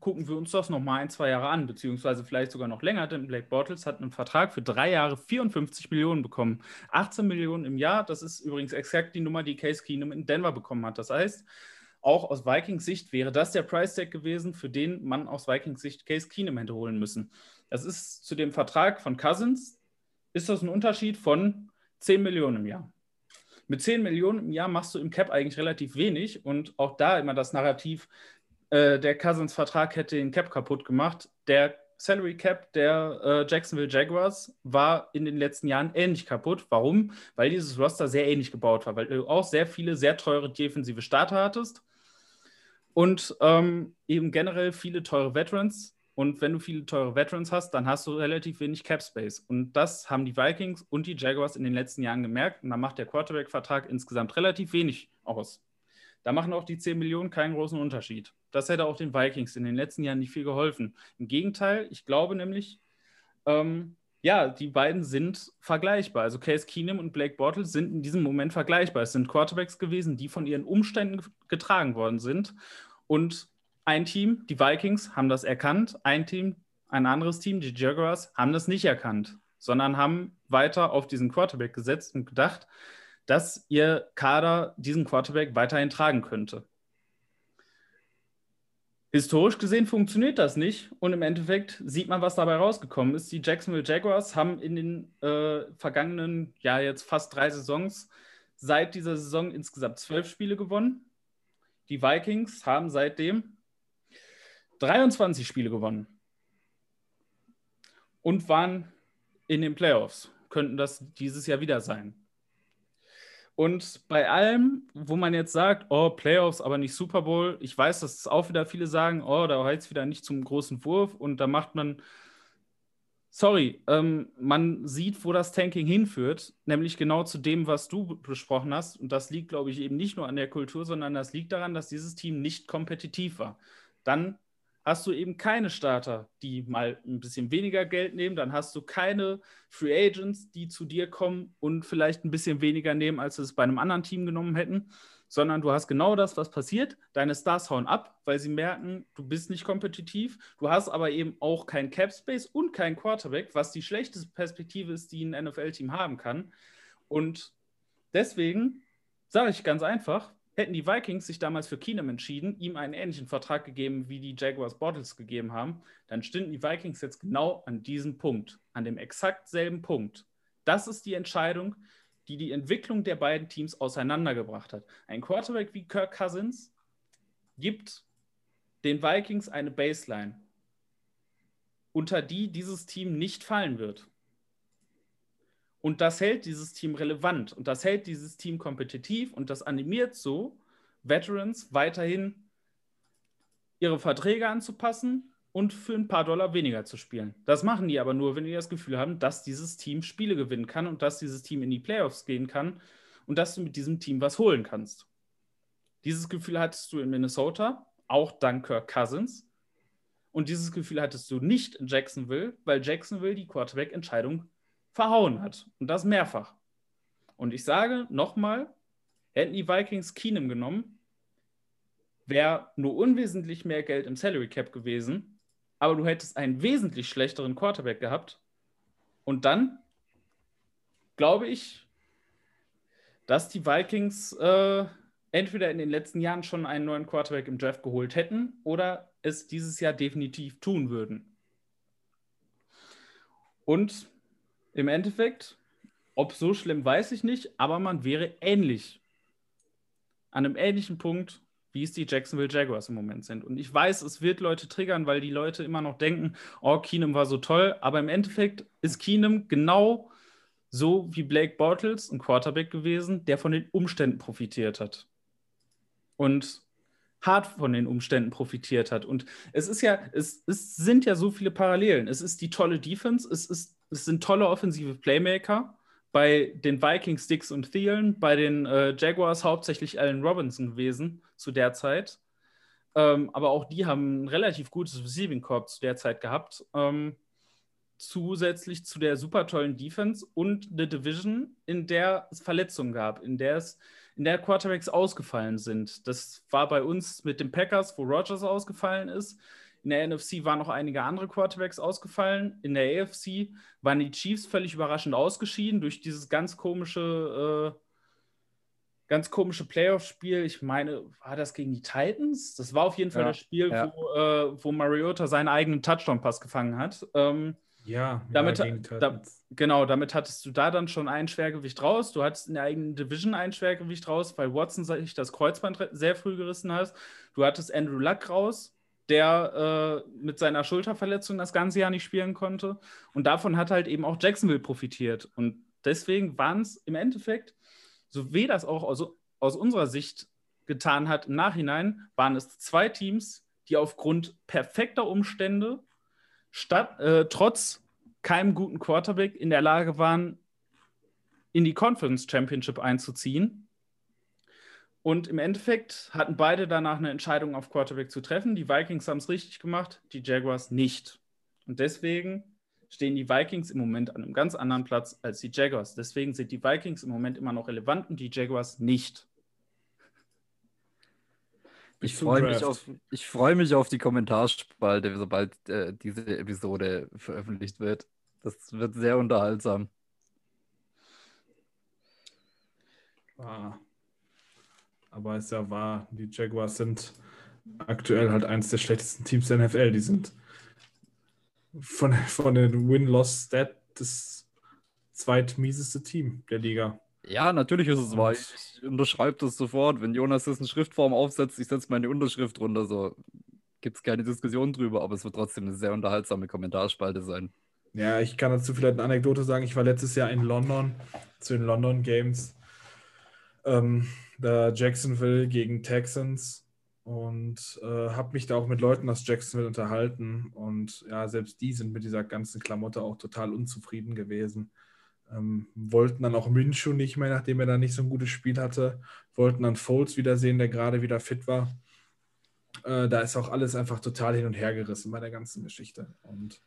gucken wir uns das noch mal ein, zwei Jahre an, beziehungsweise vielleicht sogar noch länger, denn Black Bottles hat einen Vertrag für drei Jahre 54 Millionen bekommen. 18 Millionen im Jahr, das ist übrigens exakt die Nummer, die Case Keenum in Denver bekommen hat. Das heißt, auch aus Vikings Sicht wäre das der Price Tag gewesen, für den man aus Vikings Sicht Case Keenum hätte holen müssen. Das ist zu dem Vertrag von Cousins, ist das ein Unterschied von 10 Millionen im Jahr. Mit 10 Millionen im Jahr machst du im Cap eigentlich relativ wenig und auch da immer das Narrativ, äh, der Cousins-Vertrag hätte den Cap kaputt gemacht. Der Salary Cap der äh, Jacksonville Jaguars war in den letzten Jahren ähnlich kaputt. Warum? Weil dieses Roster sehr ähnlich gebaut war, weil du auch sehr viele sehr teure defensive Starter hattest und ähm, eben generell viele teure Veterans. Und wenn du viele teure Veterans hast, dann hast du relativ wenig Cap Space. Und das haben die Vikings und die Jaguars in den letzten Jahren gemerkt. Und da macht der Quarterback-Vertrag insgesamt relativ wenig aus. Da machen auch die 10 Millionen keinen großen Unterschied. Das hätte auch den Vikings in den letzten Jahren nicht viel geholfen. Im Gegenteil, ich glaube nämlich, ähm, ja, die beiden sind vergleichbar. Also Case Keenum und Blake Bortles sind in diesem Moment vergleichbar. Es sind Quarterbacks gewesen, die von ihren Umständen getragen worden sind. Und ein Team, die Vikings, haben das erkannt. Ein Team, ein anderes Team, die Jaguars, haben das nicht erkannt, sondern haben weiter auf diesen Quarterback gesetzt und gedacht, dass ihr Kader diesen Quarterback weiterhin tragen könnte. Historisch gesehen funktioniert das nicht und im Endeffekt sieht man, was dabei rausgekommen ist. Die Jacksonville Jaguars haben in den äh, vergangenen, ja, jetzt fast drei Saisons seit dieser Saison insgesamt zwölf Spiele gewonnen. Die Vikings haben seitdem 23 Spiele gewonnen und waren in den Playoffs. Könnten das dieses Jahr wieder sein. Und bei allem, wo man jetzt sagt, oh, Playoffs, aber nicht Super Bowl, ich weiß, dass es auch wieder viele sagen, oh, da heizt wieder nicht zum großen Wurf und da macht man, sorry, ähm, man sieht, wo das Tanking hinführt, nämlich genau zu dem, was du besprochen hast. Und das liegt, glaube ich, eben nicht nur an der Kultur, sondern das liegt daran, dass dieses Team nicht kompetitiv war. Dann hast du eben keine Starter, die mal ein bisschen weniger Geld nehmen. Dann hast du keine Free Agents, die zu dir kommen und vielleicht ein bisschen weniger nehmen, als sie es bei einem anderen Team genommen hätten. Sondern du hast genau das, was passiert. Deine Stars hauen ab, weil sie merken, du bist nicht kompetitiv. Du hast aber eben auch kein Cap Space und kein Quarterback, was die schlechteste Perspektive ist, die ein NFL-Team haben kann. Und deswegen sage ich ganz einfach, Hätten die Vikings sich damals für Keenum entschieden, ihm einen ähnlichen Vertrag gegeben, wie die Jaguars Bottles gegeben haben, dann stünden die Vikings jetzt genau an diesem Punkt, an dem exakt selben Punkt. Das ist die Entscheidung, die die Entwicklung der beiden Teams auseinandergebracht hat. Ein Quarterback wie Kirk Cousins gibt den Vikings eine Baseline, unter die dieses Team nicht fallen wird. Und das hält dieses Team relevant und das hält dieses Team kompetitiv und das animiert so Veterans weiterhin ihre Verträge anzupassen und für ein paar Dollar weniger zu spielen. Das machen die aber nur, wenn die das Gefühl haben, dass dieses Team Spiele gewinnen kann und dass dieses Team in die Playoffs gehen kann und dass du mit diesem Team was holen kannst. Dieses Gefühl hattest du in Minnesota, auch dank Kirk Cousins. Und dieses Gefühl hattest du nicht in Jacksonville, weil Jacksonville die Quarterback-Entscheidung verhauen hat. Und das mehrfach. Und ich sage nochmal, hätten die Vikings Keenum genommen, wäre nur unwesentlich mehr Geld im Salary Cap gewesen, aber du hättest einen wesentlich schlechteren Quarterback gehabt. Und dann glaube ich, dass die Vikings äh, entweder in den letzten Jahren schon einen neuen Quarterback im Draft geholt hätten oder es dieses Jahr definitiv tun würden. Und im Endeffekt, ob so schlimm, weiß ich nicht, aber man wäre ähnlich. An einem ähnlichen Punkt, wie es die Jacksonville Jaguars im Moment sind. Und ich weiß, es wird Leute triggern, weil die Leute immer noch denken, oh, Keenum war so toll. Aber im Endeffekt ist Keenum genau so wie Blake Bortles ein Quarterback gewesen, der von den Umständen profitiert hat. Und hart von den Umständen profitiert hat. Und es ist ja, es, es sind ja so viele Parallelen. Es ist die tolle Defense, es ist es sind tolle offensive Playmaker. Bei den Vikings Dix und Thielen, bei den äh, Jaguars hauptsächlich Allen Robinson gewesen zu der Zeit. Ähm, aber auch die haben ein relativ gutes Receiving Corps zu der Zeit gehabt. Ähm, zusätzlich zu der super tollen Defense und eine Division, in der es Verletzungen gab, in der es in der Quarterbacks ausgefallen sind. Das war bei uns mit den Packers, wo Rogers ausgefallen ist. In der NFC waren noch einige andere Quarterbacks ausgefallen. In der AFC waren die Chiefs völlig überraschend ausgeschieden durch dieses ganz komische, äh, ganz komische Playoff-Spiel. Ich meine, war das gegen die Titans? Das war auf jeden Fall ja, das Spiel, ja. wo, äh, wo Mariota seinen eigenen Touchdown-Pass gefangen hat. Ähm, ja, damit, ja, da, genau, damit hattest du da dann schon ein Schwergewicht raus. Du hattest in der eigenen Division ein Schwergewicht raus, weil Watson sich das Kreuzband sehr früh gerissen hat. Du hattest Andrew Luck raus, der äh, mit seiner Schulterverletzung das ganze Jahr nicht spielen konnte. Und davon hat halt eben auch Jacksonville profitiert. Und deswegen waren es im Endeffekt, so weh das auch aus, aus unserer Sicht getan hat im Nachhinein, waren es zwei Teams, die aufgrund perfekter Umstände statt, äh, trotz keinem guten Quarterback in der Lage waren, in die Conference Championship einzuziehen und im Endeffekt hatten beide danach eine Entscheidung auf Quarterback zu treffen. Die Vikings haben es richtig gemacht, die Jaguars nicht. Und deswegen stehen die Vikings im Moment an einem ganz anderen Platz als die Jaguars. Deswegen sind die Vikings im Moment immer noch relevant und die Jaguars nicht. Ich freue mich, auf, freu mich auf die Kommentarspalte, sobald äh, diese Episode veröffentlicht wird. Das wird sehr unterhaltsam. Ah. Aber es ist ja wahr, die Jaguars sind aktuell halt eines der schlechtesten Teams der NFL. Die sind von, von den Win-Loss-Stat das zweitmieseste Team der Liga. Ja, natürlich ist es wahr. Ich, unterschreibe das sofort. Wenn Jonas das in Schriftform aufsetzt, ich setze meine Unterschrift drunter. So gibt es keine Diskussion drüber, aber es wird trotzdem eine sehr unterhaltsame Kommentarspalte sein. Ja, ich kann dazu vielleicht eine Anekdote sagen. Ich war letztes Jahr in London zu den London Games. Ähm, da Jacksonville gegen Texans und äh, habe mich da auch mit Leuten aus Jacksonville unterhalten. Und ja, selbst die sind mit dieser ganzen Klamotte auch total unzufrieden gewesen. Ähm, wollten dann auch Minshu nicht mehr, nachdem er da nicht so ein gutes Spiel hatte. Wollten dann Foles wiedersehen, der gerade wieder fit war. Äh, da ist auch alles einfach total hin und her gerissen bei der ganzen Geschichte. Und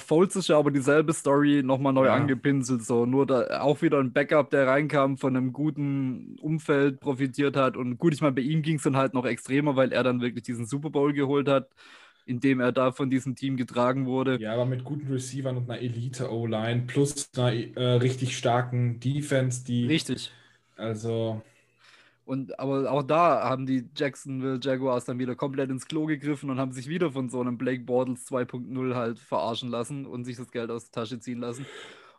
Foles ist ja aber dieselbe Story nochmal neu ja. angepinselt, so nur da auch wieder ein Backup, der reinkam, von einem guten Umfeld profitiert hat. Und gut, ich meine, bei ihm ging es dann halt noch extremer, weil er dann wirklich diesen Super Bowl geholt hat in dem er da von diesem Team getragen wurde. Ja, aber mit guten Receivern und einer Elite-O-Line plus einer äh, richtig starken Defense, die. Richtig. Also. Und aber auch da haben die Jacksonville Jaguars dann wieder komplett ins Klo gegriffen und haben sich wieder von so einem Blake Bortles 2.0 halt verarschen lassen und sich das Geld aus der Tasche ziehen lassen.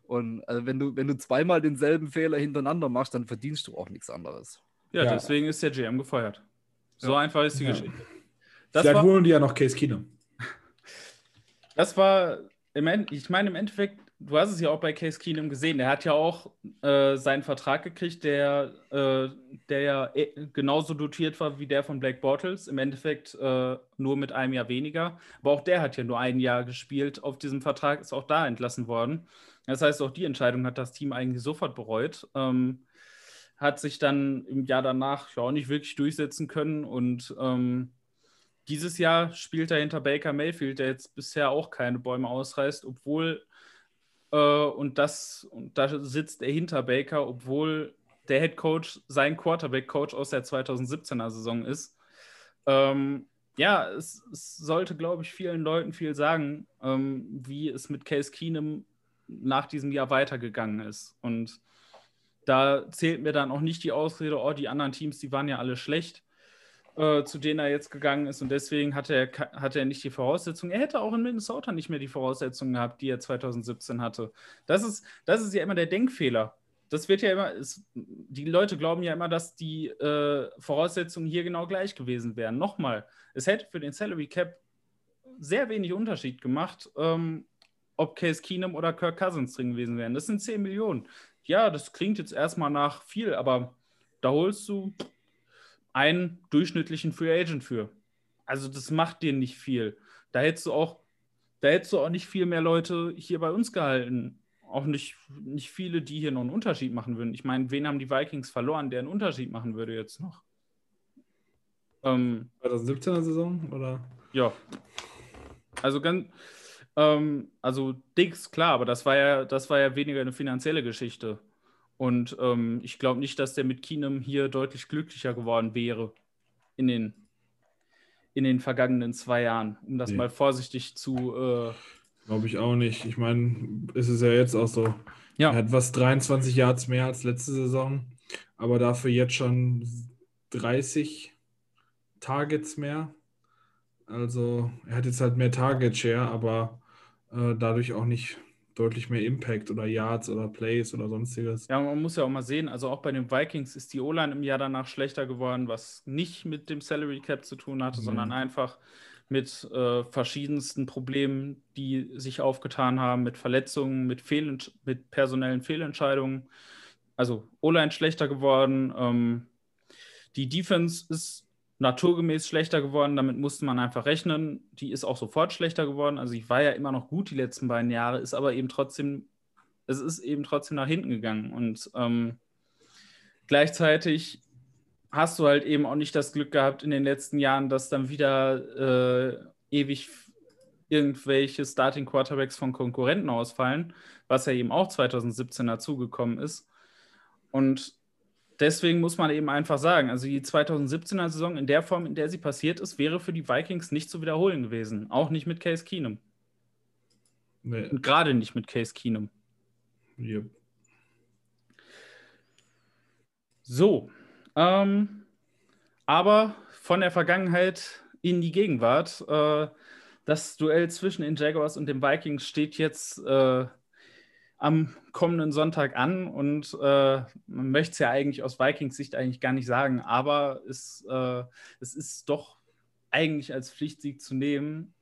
Und also wenn du, wenn du zweimal denselben Fehler hintereinander machst, dann verdienst du auch nichts anderes. Ja, ja. deswegen ist der GM gefeuert. So ja. einfach ist die ja. Geschichte. Das Vielleicht war, holen die ja noch Case Keenum. Das war, im End, ich meine, im Endeffekt, du hast es ja auch bei Case Keenum gesehen, der hat ja auch äh, seinen Vertrag gekriegt, der, äh, der ja äh, genauso dotiert war wie der von Black Bortles. Im Endeffekt äh, nur mit einem Jahr weniger. Aber auch der hat ja nur ein Jahr gespielt auf diesem Vertrag, ist auch da entlassen worden. Das heißt, auch die Entscheidung hat das Team eigentlich sofort bereut. Ähm, hat sich dann im Jahr danach ja auch nicht wirklich durchsetzen können und ähm, dieses Jahr spielt er hinter Baker Mayfield, der jetzt bisher auch keine Bäume ausreißt, obwohl, und das, und da sitzt er hinter Baker, obwohl der Head Coach sein Quarterback-Coach aus der 2017er Saison ist. Ähm, ja, es, es, sollte, glaube ich, vielen Leuten viel sagen, ähm, wie es mit Case Keenum nach diesem Jahr weitergegangen ist. Und da zählt mir dann auch nicht die Ausrede, oh, die anderen Teams, die waren ja alle schlecht äh, zu denen er jetzt gegangen ist. Und deswegen hatte er, hatte er nicht die Voraussetzungen. Er hätte auch in Minnesota nicht mehr die Voraussetzungen gehabt, die er 2017 hatte. Das ist, das ist ja immer der Denkfehler. Das wird ja immer, ist, die Leute glauben ja immer, dass die äh, Voraussetzungen hier genau gleich gewesen wären. Nochmal, es hätte für den Salary Cap sehr wenig Unterschied gemacht, ähm, ob Case Keenum oder Kirk Cousins drin gewesen wären. Das sind 10 Millionen. Ja, das klingt jetzt erstmal nach viel, aber da holst du einen durchschnittlichen Free Agent für. Also das macht dir nicht viel. Da hättest du auch, da hättest du auch nicht viel mehr Leute hier bei uns gehalten. Auch nicht, nicht viele, die hier noch einen Unterschied machen würden. Ich meine, wen haben die Vikings verloren, der einen Unterschied machen würde jetzt noch? Ähm, 2017er Saison oder? Ja. Also ganz, ähm, also Dix, klar, aber das war ja, das war ja weniger eine finanzielle Geschichte. Und ähm, ich glaube nicht, dass der mit Keenum hier deutlich glücklicher geworden wäre in den, in den vergangenen zwei Jahren, um das nee. mal vorsichtig zu. Äh, glaube ich auch nicht. Ich meine, ist es ja jetzt auch so. Ja. Er hat was 23 Yards mehr als letzte Saison, aber dafür jetzt schon 30 Targets mehr. Also er hat jetzt halt mehr Target Share, aber äh, dadurch auch nicht deutlich mehr Impact oder Yards oder Plays oder sonstiges. Ja, man muss ja auch mal sehen, also auch bei den Vikings ist die O-Line im Jahr danach schlechter geworden, was nicht mit dem Salary Cap zu tun hatte, mhm. sondern einfach mit äh, verschiedensten Problemen, die sich aufgetan haben, mit Verletzungen, mit, Fehlent mit personellen Fehlentscheidungen. Also O-Line schlechter geworden. Ähm, die Defense ist naturgemäß schlechter geworden. Damit musste man einfach rechnen. Die ist auch sofort schlechter geworden. Also ich war ja immer noch gut die letzten beiden Jahre, ist aber eben trotzdem, es ist eben trotzdem nach hinten gegangen. Und ähm, gleichzeitig hast du halt eben auch nicht das Glück gehabt in den letzten Jahren, dass dann wieder äh, ewig irgendwelche Starting Quarterbacks von Konkurrenten ausfallen, was ja eben auch 2017 dazugekommen ist. Und deswegen muss man eben einfach sagen, also die 2017er Saison in der Form, in der sie passiert ist, wäre für die Vikings nicht zu wiederholen gewesen. Auch nicht mit Case Keenum. Nee. Und gerade nicht mit Case Keenum. Yep. So. Ähm, aber von der Vergangenheit in die Gegenwart. Äh, das Duell zwischen den Jaguars und den Vikings steht jetzt äh, am kommenden Sonntag an und äh, man möchte es ja eigentlich aus Vikings Sicht eigentlich gar nicht sagen, aber es, äh, es ist doch eigentlich als Pflichtsieg zu nehmen.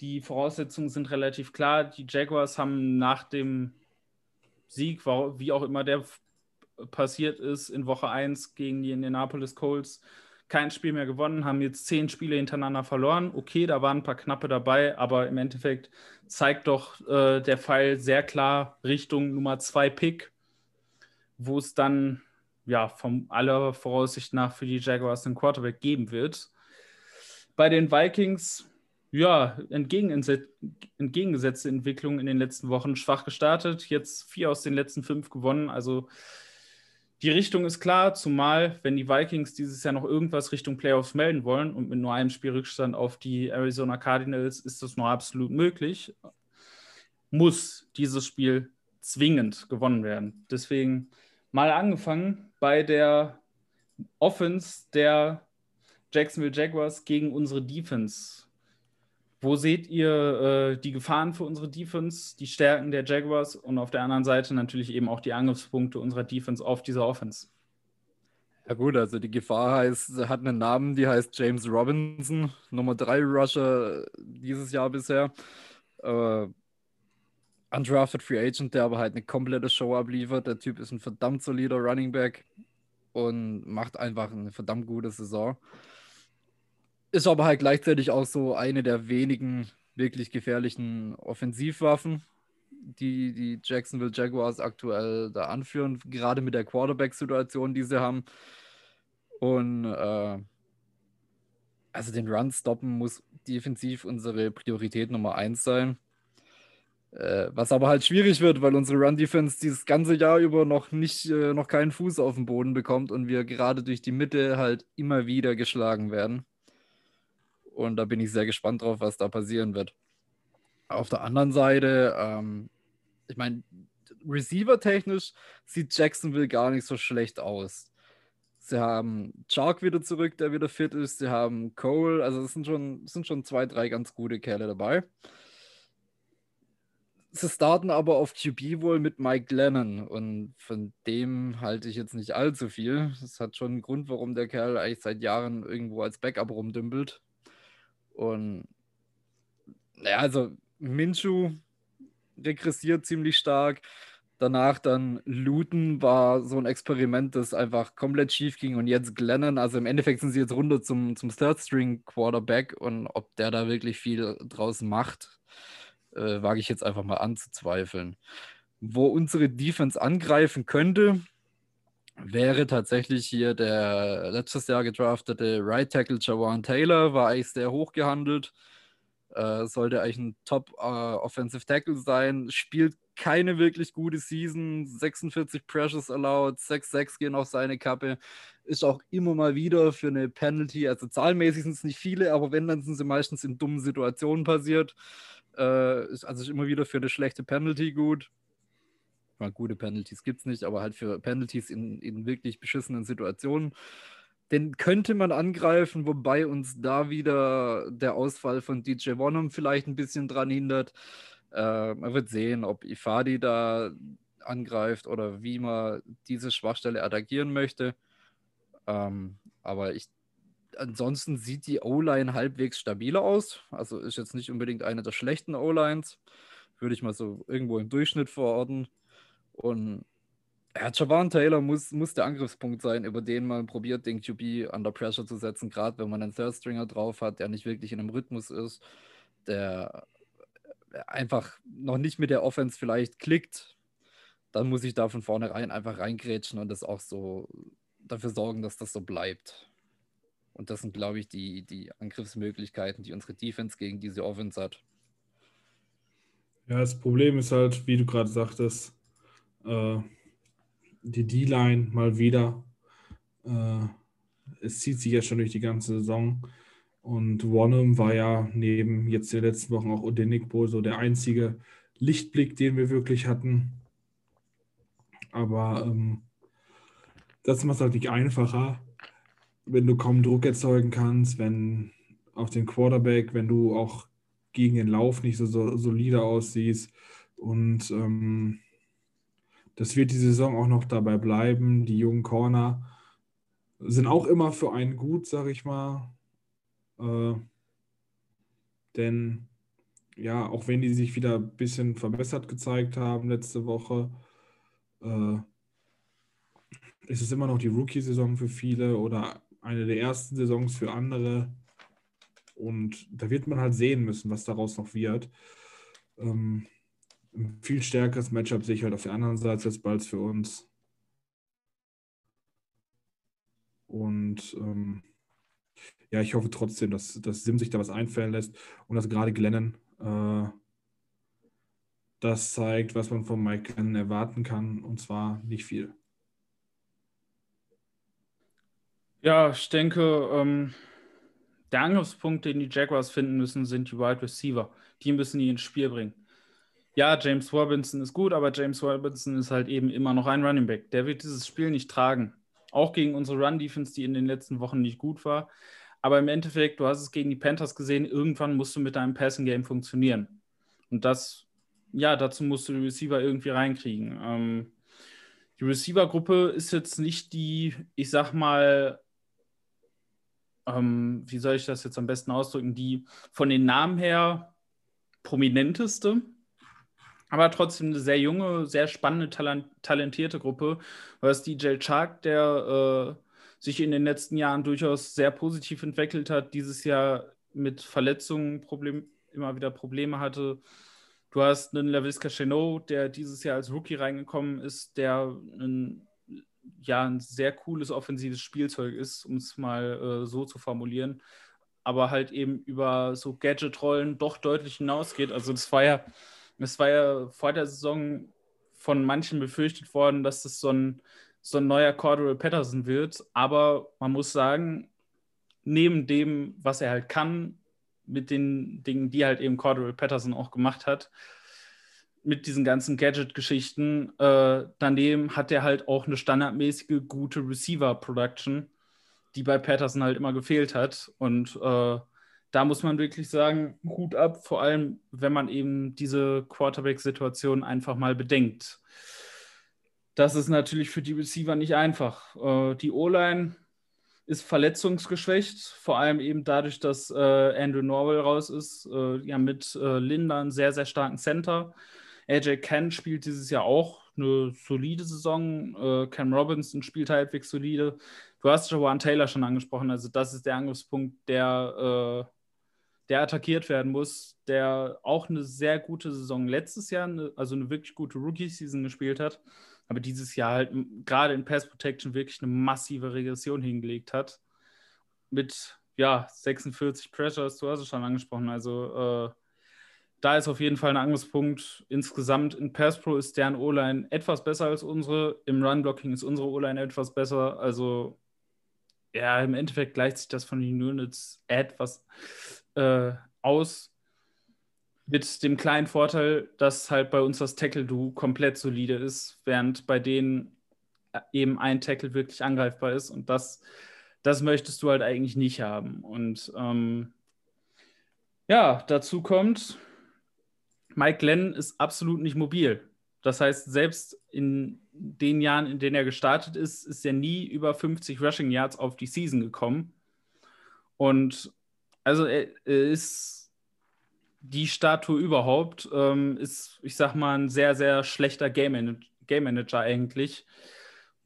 Die Voraussetzungen sind relativ klar. Die Jaguars haben nach dem Sieg, wie auch immer der passiert ist, in Woche 1 gegen die Indianapolis Colts, kein Spiel mehr gewonnen, haben jetzt zehn Spiele hintereinander verloren. Okay, da waren ein paar knappe dabei, aber im Endeffekt zeigt doch äh, der Pfeil sehr klar Richtung Nummer zwei Pick, wo es dann ja von aller Voraussicht nach für die Jaguars einen Quarterback geben wird. Bei den Vikings, ja, entgegengesetzte Entwicklung in den letzten Wochen schwach gestartet, jetzt vier aus den letzten fünf gewonnen, also die Richtung ist klar, zumal wenn die Vikings dieses Jahr noch irgendwas Richtung Playoffs melden wollen und mit nur einem Spielrückstand auf die Arizona Cardinals ist das noch absolut möglich, muss dieses Spiel zwingend gewonnen werden. Deswegen mal angefangen bei der Offense der Jacksonville Jaguars gegen unsere Defense. Wo seht ihr äh, die Gefahren für unsere Defense, die Stärken der Jaguars und auf der anderen Seite natürlich eben auch die Angriffspunkte unserer Defense auf dieser Offense? Ja gut, also die Gefahr heißt, hat einen Namen, die heißt James Robinson, Nummer 3 Rusher dieses Jahr bisher. Äh, undrafted Free Agent, der aber halt eine komplette Show abliefert. Der Typ ist ein verdammt solider Running Back und macht einfach eine verdammt gute Saison. Ist aber halt gleichzeitig auch so eine der wenigen wirklich gefährlichen Offensivwaffen, die die Jacksonville Jaguars aktuell da anführen, gerade mit der Quarterback-Situation, die sie haben. Und äh, also den Run stoppen muss defensiv unsere Priorität Nummer eins sein. Äh, was aber halt schwierig wird, weil unsere Run-Defense dieses ganze Jahr über noch nicht, äh, noch keinen Fuß auf den Boden bekommt und wir gerade durch die Mitte halt immer wieder geschlagen werden. Und da bin ich sehr gespannt drauf, was da passieren wird. Auf der anderen Seite, ähm, ich meine, Receiver-technisch sieht Jacksonville gar nicht so schlecht aus. Sie haben Chark wieder zurück, der wieder fit ist. Sie haben Cole, also es sind schon, sind schon zwei, drei ganz gute Kerle dabei. Sie starten aber auf QB wohl mit Mike Lennon und von dem halte ich jetzt nicht allzu viel. Das hat schon einen Grund, warum der Kerl eigentlich seit Jahren irgendwo als Backup rumdümpelt. Und naja, also Minshu regressiert ziemlich stark. Danach dann Luton war so ein Experiment, das einfach komplett schief ging. Und jetzt Glennon, also im Endeffekt sind sie jetzt runter zum, zum Third-String-Quarterback. Und ob der da wirklich viel draus macht, äh, wage ich jetzt einfach mal anzuzweifeln. Wo unsere Defense angreifen könnte, wäre tatsächlich hier der letztes Jahr gedraftete Right Tackle Jawan Taylor, war eigentlich sehr hoch gehandelt. Äh, sollte eigentlich ein Top äh, Offensive Tackle sein, spielt keine wirklich gute Season, 46 Pressures allowed, 6-6 gehen auf seine Kappe, ist auch immer mal wieder für eine Penalty, also zahlenmäßig sind es nicht viele, aber wenn, dann sind sie meistens in dummen Situationen passiert. Äh, ist also immer wieder für eine schlechte Penalty gut meine, gute Penalties gibt es nicht, aber halt für Penalties in, in wirklich beschissenen Situationen. Den könnte man angreifen, wobei uns da wieder der Ausfall von DJ Wonnum vielleicht ein bisschen dran hindert. Äh, man wird sehen, ob Ifadi da angreift oder wie man diese Schwachstelle attackieren möchte. Ähm, aber ich, ansonsten sieht die O-Line halbwegs stabiler aus. Also ist jetzt nicht unbedingt eine der schlechten O-Lines. Würde ich mal so irgendwo im Durchschnitt verorten. Und ja, Javan Taylor muss, muss der Angriffspunkt sein, über den man probiert, den QB under Pressure zu setzen, gerade wenn man einen Third Stringer drauf hat, der nicht wirklich in einem Rhythmus ist, der einfach noch nicht mit der Offense vielleicht klickt, dann muss ich da von vornherein einfach reingrätschen und das auch so dafür sorgen, dass das so bleibt. Und das sind, glaube ich, die, die Angriffsmöglichkeiten, die unsere Defense gegen diese Offense hat. Ja, das Problem ist halt, wie du gerade sagtest, äh, die D-Line mal wieder. Äh, es zieht sich ja schon durch die ganze Saison. Und Wonham war ja neben jetzt den letzten Wochen auch Odenigbo so der einzige Lichtblick, den wir wirklich hatten. Aber ähm, das macht es halt nicht einfacher, wenn du kaum Druck erzeugen kannst, wenn auf den Quarterback, wenn du auch gegen den Lauf nicht so, so solide aussiehst. Und ähm, das wird die Saison auch noch dabei bleiben. Die jungen Corner sind auch immer für einen gut, sag ich mal. Äh, denn ja, auch wenn die sich wieder ein bisschen verbessert gezeigt haben letzte Woche, äh, ist es immer noch die Rookie-Saison für viele oder eine der ersten Saisons für andere. Und da wird man halt sehen müssen, was daraus noch wird. Ähm, ein viel stärkeres Matchup sehe ich halt auf der anderen Seite des Balls für uns. Und ähm, ja, ich hoffe trotzdem, dass, dass Sim sich da was einfallen lässt und dass gerade Glennon äh, das zeigt, was man von Mike Glennon erwarten kann, und zwar nicht viel. Ja, ich denke, ähm, der Angriffspunkt, den die Jaguars finden müssen, sind die Wide Receiver. Die müssen die ins Spiel bringen. Ja, James Robinson ist gut, aber James Robinson ist halt eben immer noch ein Running Back. Der wird dieses Spiel nicht tragen. Auch gegen unsere Run-Defense, die in den letzten Wochen nicht gut war. Aber im Endeffekt, du hast es gegen die Panthers gesehen, irgendwann musst du mit deinem Passing-Game funktionieren. Und das, ja, dazu musst du die Receiver irgendwie reinkriegen. Ähm, die Receiver-Gruppe ist jetzt nicht die, ich sag mal, ähm, wie soll ich das jetzt am besten ausdrücken, die von den Namen her prominenteste, aber trotzdem eine sehr junge, sehr spannende, talentierte Gruppe. Du hast DJ Chark, der äh, sich in den letzten Jahren durchaus sehr positiv entwickelt hat, dieses Jahr mit Verletzungen Problem, immer wieder Probleme hatte. Du hast einen Lavisca Chenot, der dieses Jahr als Rookie reingekommen ist, der ein, ja, ein sehr cooles offensives Spielzeug ist, um es mal äh, so zu formulieren, aber halt eben über so Gadget-Rollen doch deutlich hinausgeht. Also das war ja, das war ja vor der Saison von manchen befürchtet worden, dass das so ein so ein neuer Cordero Patterson wird. Aber man muss sagen, neben dem, was er halt kann, mit den Dingen, die halt eben Cordero Patterson auch gemacht hat, mit diesen ganzen Gadget-Geschichten, äh, daneben hat er halt auch eine standardmäßige gute Receiver-Production, die bei Patterson halt immer gefehlt hat. Und äh, da muss man wirklich sagen, Hut ab, vor allem wenn man eben diese Quarterback-Situation einfach mal bedenkt das ist natürlich für die Receiver nicht einfach. Äh, die O-Line ist verletzungsgeschwächt, vor allem eben dadurch, dass äh, Andrew Norwell raus ist. Äh, ja, mit äh, Linda einen sehr, sehr starken Center. AJ Ken spielt dieses Jahr auch eine solide Saison. Äh, Cam Robinson spielt halbwegs solide. Du hast Jawan Taylor schon angesprochen, also das ist der Angriffspunkt, der, äh, der attackiert werden muss, der auch eine sehr gute Saison letztes Jahr, also eine wirklich gute Rookie-Season gespielt hat aber dieses Jahr halt gerade in Pass Protection wirklich eine massive Regression hingelegt hat. Mit ja, 46 Pressures, du hast es schon angesprochen. Also äh, da ist auf jeden Fall ein Angriffspunkt. Insgesamt in Pass Pro ist deren O-Line etwas besser als unsere. Im Run-Blocking ist unsere O-Line etwas besser. Also ja, im Endeffekt gleicht sich das von den Units etwas äh, aus. Mit dem kleinen Vorteil, dass halt bei uns das Tackle-Do komplett solide ist, während bei denen äh, eben ein Tackle wirklich angreifbar ist. Und das, das möchtest du halt eigentlich nicht haben. Und ähm, ja, dazu kommt, Mike Glenn ist absolut nicht mobil. Das heißt, selbst in den Jahren, in denen er gestartet ist, ist er nie über 50 Rushing Yards auf die Season gekommen. Und also er, ist die Statue überhaupt ähm, ist, ich sag mal, ein sehr, sehr schlechter Game, Man Game Manager eigentlich.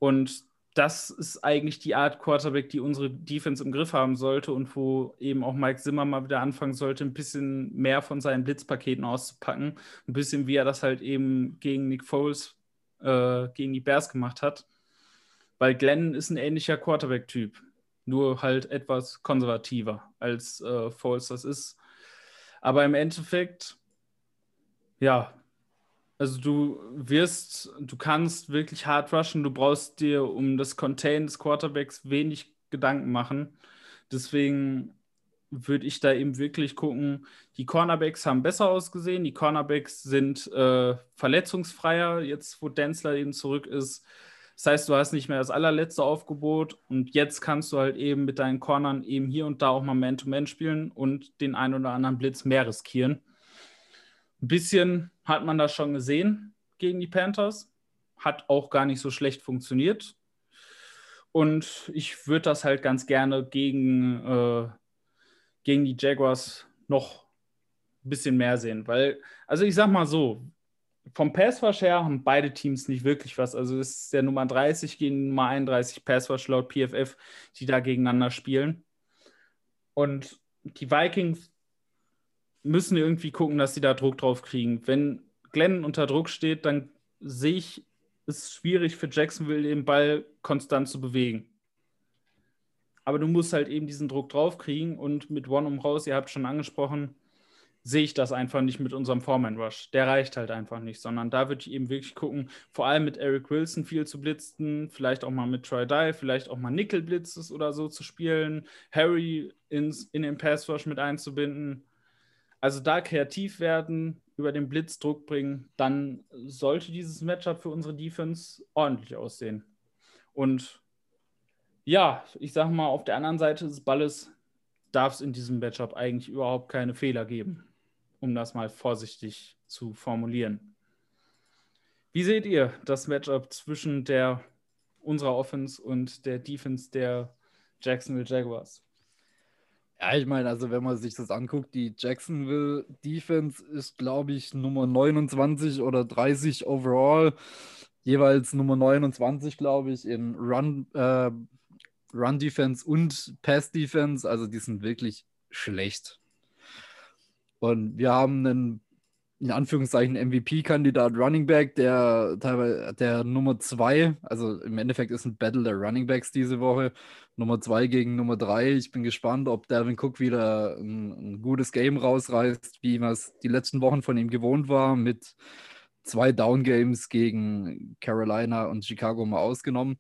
Und das ist eigentlich die Art Quarterback, die unsere Defense im Griff haben sollte und wo eben auch Mike Zimmer mal wieder anfangen sollte, ein bisschen mehr von seinen Blitzpaketen auszupacken. Ein bisschen wie er das halt eben gegen Nick Foles, äh, gegen die Bears gemacht hat. Weil Glenn ist ein ähnlicher Quarterback-Typ, nur halt etwas konservativer als äh, Foles das ist. Aber im Endeffekt, ja, also du wirst, du kannst wirklich hart rushen, du brauchst dir um das Contain des Quarterbacks wenig Gedanken machen. Deswegen würde ich da eben wirklich gucken, die Cornerbacks haben besser ausgesehen, die Cornerbacks sind äh, verletzungsfreier, jetzt wo Denzler eben zurück ist. Das heißt, du hast nicht mehr das allerletzte Aufgebot und jetzt kannst du halt eben mit deinen Cornern eben hier und da auch mal Man-to-Man -Man spielen und den einen oder anderen Blitz mehr riskieren. Ein bisschen hat man das schon gesehen gegen die Panthers. Hat auch gar nicht so schlecht funktioniert. Und ich würde das halt ganz gerne gegen, äh, gegen die Jaguars noch ein bisschen mehr sehen. Weil, also ich sag mal so, vom Passwash her haben beide Teams nicht wirklich was. Also es ist der Nummer 30 gegen Nummer 31 Passwash laut PFF, die da gegeneinander spielen. Und die Vikings müssen irgendwie gucken, dass sie da Druck drauf kriegen. Wenn Glenn unter Druck steht, dann sehe ich es schwierig für Jacksonville, den Ball konstant zu bewegen. Aber du musst halt eben diesen Druck drauf kriegen und mit One um raus, ihr habt schon angesprochen, sehe ich das einfach nicht mit unserem Foreman Rush. Der reicht halt einfach nicht, sondern da würde ich eben wirklich gucken, vor allem mit Eric Wilson viel zu blitzen, vielleicht auch mal mit Troy Dye, vielleicht auch mal Nickel Blitzes oder so zu spielen, Harry ins, in den Pass Rush mit einzubinden. Also da kreativ werden, über den Blitz Druck bringen, dann sollte dieses Matchup für unsere Defense ordentlich aussehen. Und ja, ich sage mal, auf der anderen Seite des Balles darf es in diesem Matchup eigentlich überhaupt keine Fehler geben um das mal vorsichtig zu formulieren. Wie seht ihr das Matchup zwischen der unserer Offense und der Defense der Jacksonville Jaguars? Ja, ich meine, also wenn man sich das anguckt, die Jacksonville Defense ist, glaube ich, Nummer 29 oder 30 overall. Jeweils Nummer 29, glaube ich, in Run, äh, Run Defense und Pass Defense. Also die sind wirklich schlecht. Und wir haben einen, in Anführungszeichen, MVP-Kandidat Running Back, der teilweise der Nummer zwei, also im Endeffekt ist ein Battle der Running Backs diese Woche. Nummer zwei gegen Nummer drei. Ich bin gespannt, ob Devin Cook wieder ein, ein gutes Game rausreißt, wie man es die letzten Wochen von ihm gewohnt war, mit zwei Down-Games gegen Carolina und Chicago mal ausgenommen.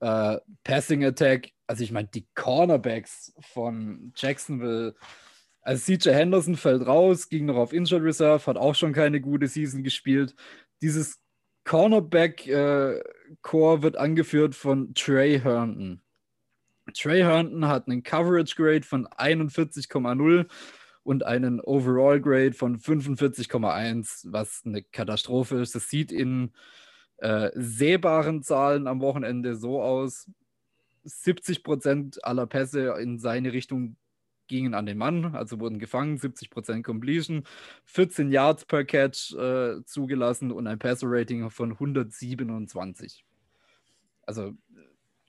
Äh, Passing Attack, also ich meine, die Cornerbacks von Jacksonville also CJ Henderson fällt raus, ging noch auf Injured Reserve, hat auch schon keine gute Season gespielt. Dieses Cornerback-Core äh, wird angeführt von Trey Herndon. Trey Herndon hat einen Coverage Grade von 41,0 und einen Overall Grade von 45,1, was eine Katastrophe ist. Das sieht in äh, sehbaren Zahlen am Wochenende so aus. 70 Prozent aller Pässe in seine Richtung gingen an den Mann, also wurden gefangen, 70% Completion, 14 Yards per Catch äh, zugelassen und ein Passer-Rating von 127. Also,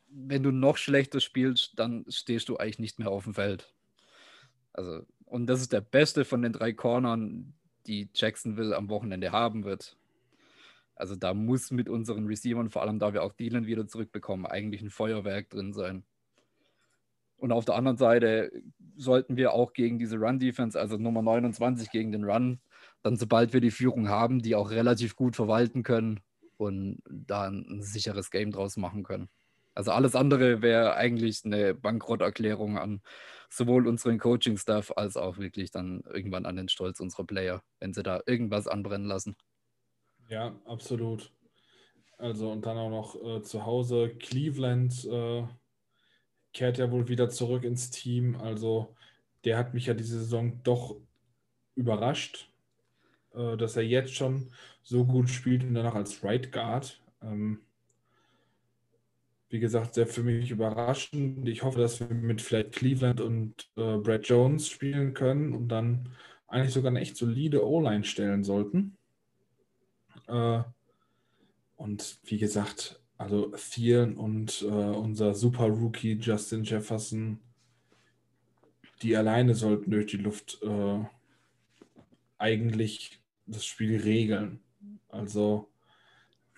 wenn du noch schlechter spielst, dann stehst du eigentlich nicht mehr auf dem Feld. Also, und das ist der beste von den drei Cornern, die Jacksonville am Wochenende haben wird. Also da muss mit unseren Receivern, vor allem da wir auch Dylan wieder zurückbekommen, eigentlich ein Feuerwerk drin sein. Und auf der anderen Seite sollten wir auch gegen diese Run-Defense, also Nummer 29 gegen den Run, dann sobald wir die Führung haben, die auch relativ gut verwalten können und da ein sicheres Game draus machen können. Also alles andere wäre eigentlich eine Bankrotterklärung an sowohl unseren Coaching-Staff als auch wirklich dann irgendwann an den Stolz unserer Player, wenn sie da irgendwas anbrennen lassen. Ja, absolut. Also und dann auch noch äh, zu Hause Cleveland. Äh kehrt ja wohl wieder zurück ins Team. Also der hat mich ja diese Saison doch überrascht, äh, dass er jetzt schon so gut spielt und danach als Right Guard. Ähm, wie gesagt, sehr für mich überraschend. Ich hoffe, dass wir mit vielleicht Cleveland und äh, Brad Jones spielen können und dann eigentlich sogar eine echt solide O-Line stellen sollten. Äh, und wie gesagt, also Thielen und äh, unser Super Rookie Justin Jefferson, die alleine sollten durch die Luft äh, eigentlich das Spiel regeln. Also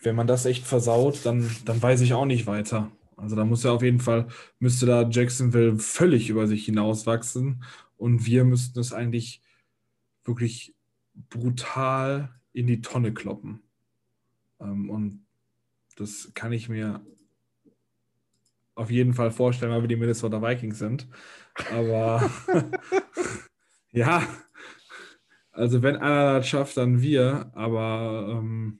wenn man das echt versaut, dann, dann weiß ich auch nicht weiter. Also da muss ja auf jeden Fall, müsste da Jacksonville völlig über sich hinauswachsen und wir müssten es eigentlich wirklich brutal in die Tonne kloppen. Ähm, und das kann ich mir auf jeden Fall vorstellen, weil wir die Minnesota Vikings sind. Aber ja, also wenn einer das schafft, dann wir. Aber ähm,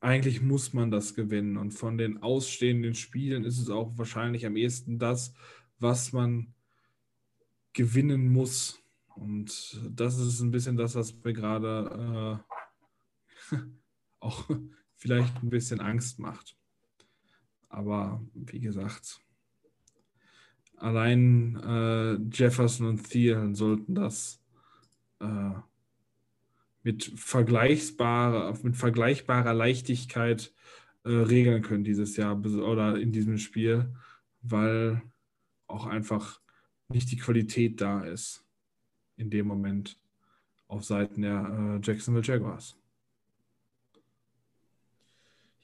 eigentlich muss man das gewinnen. Und von den ausstehenden Spielen ist es auch wahrscheinlich am ehesten das, was man gewinnen muss. Und das ist ein bisschen das, was mir gerade äh, auch vielleicht ein bisschen Angst macht. Aber wie gesagt, allein äh, Jefferson und Thielen sollten das äh, mit, vergleichbarer, mit vergleichbarer Leichtigkeit äh, regeln können dieses Jahr oder in diesem Spiel, weil auch einfach nicht die Qualität da ist in dem Moment auf Seiten der äh, Jacksonville Jaguars.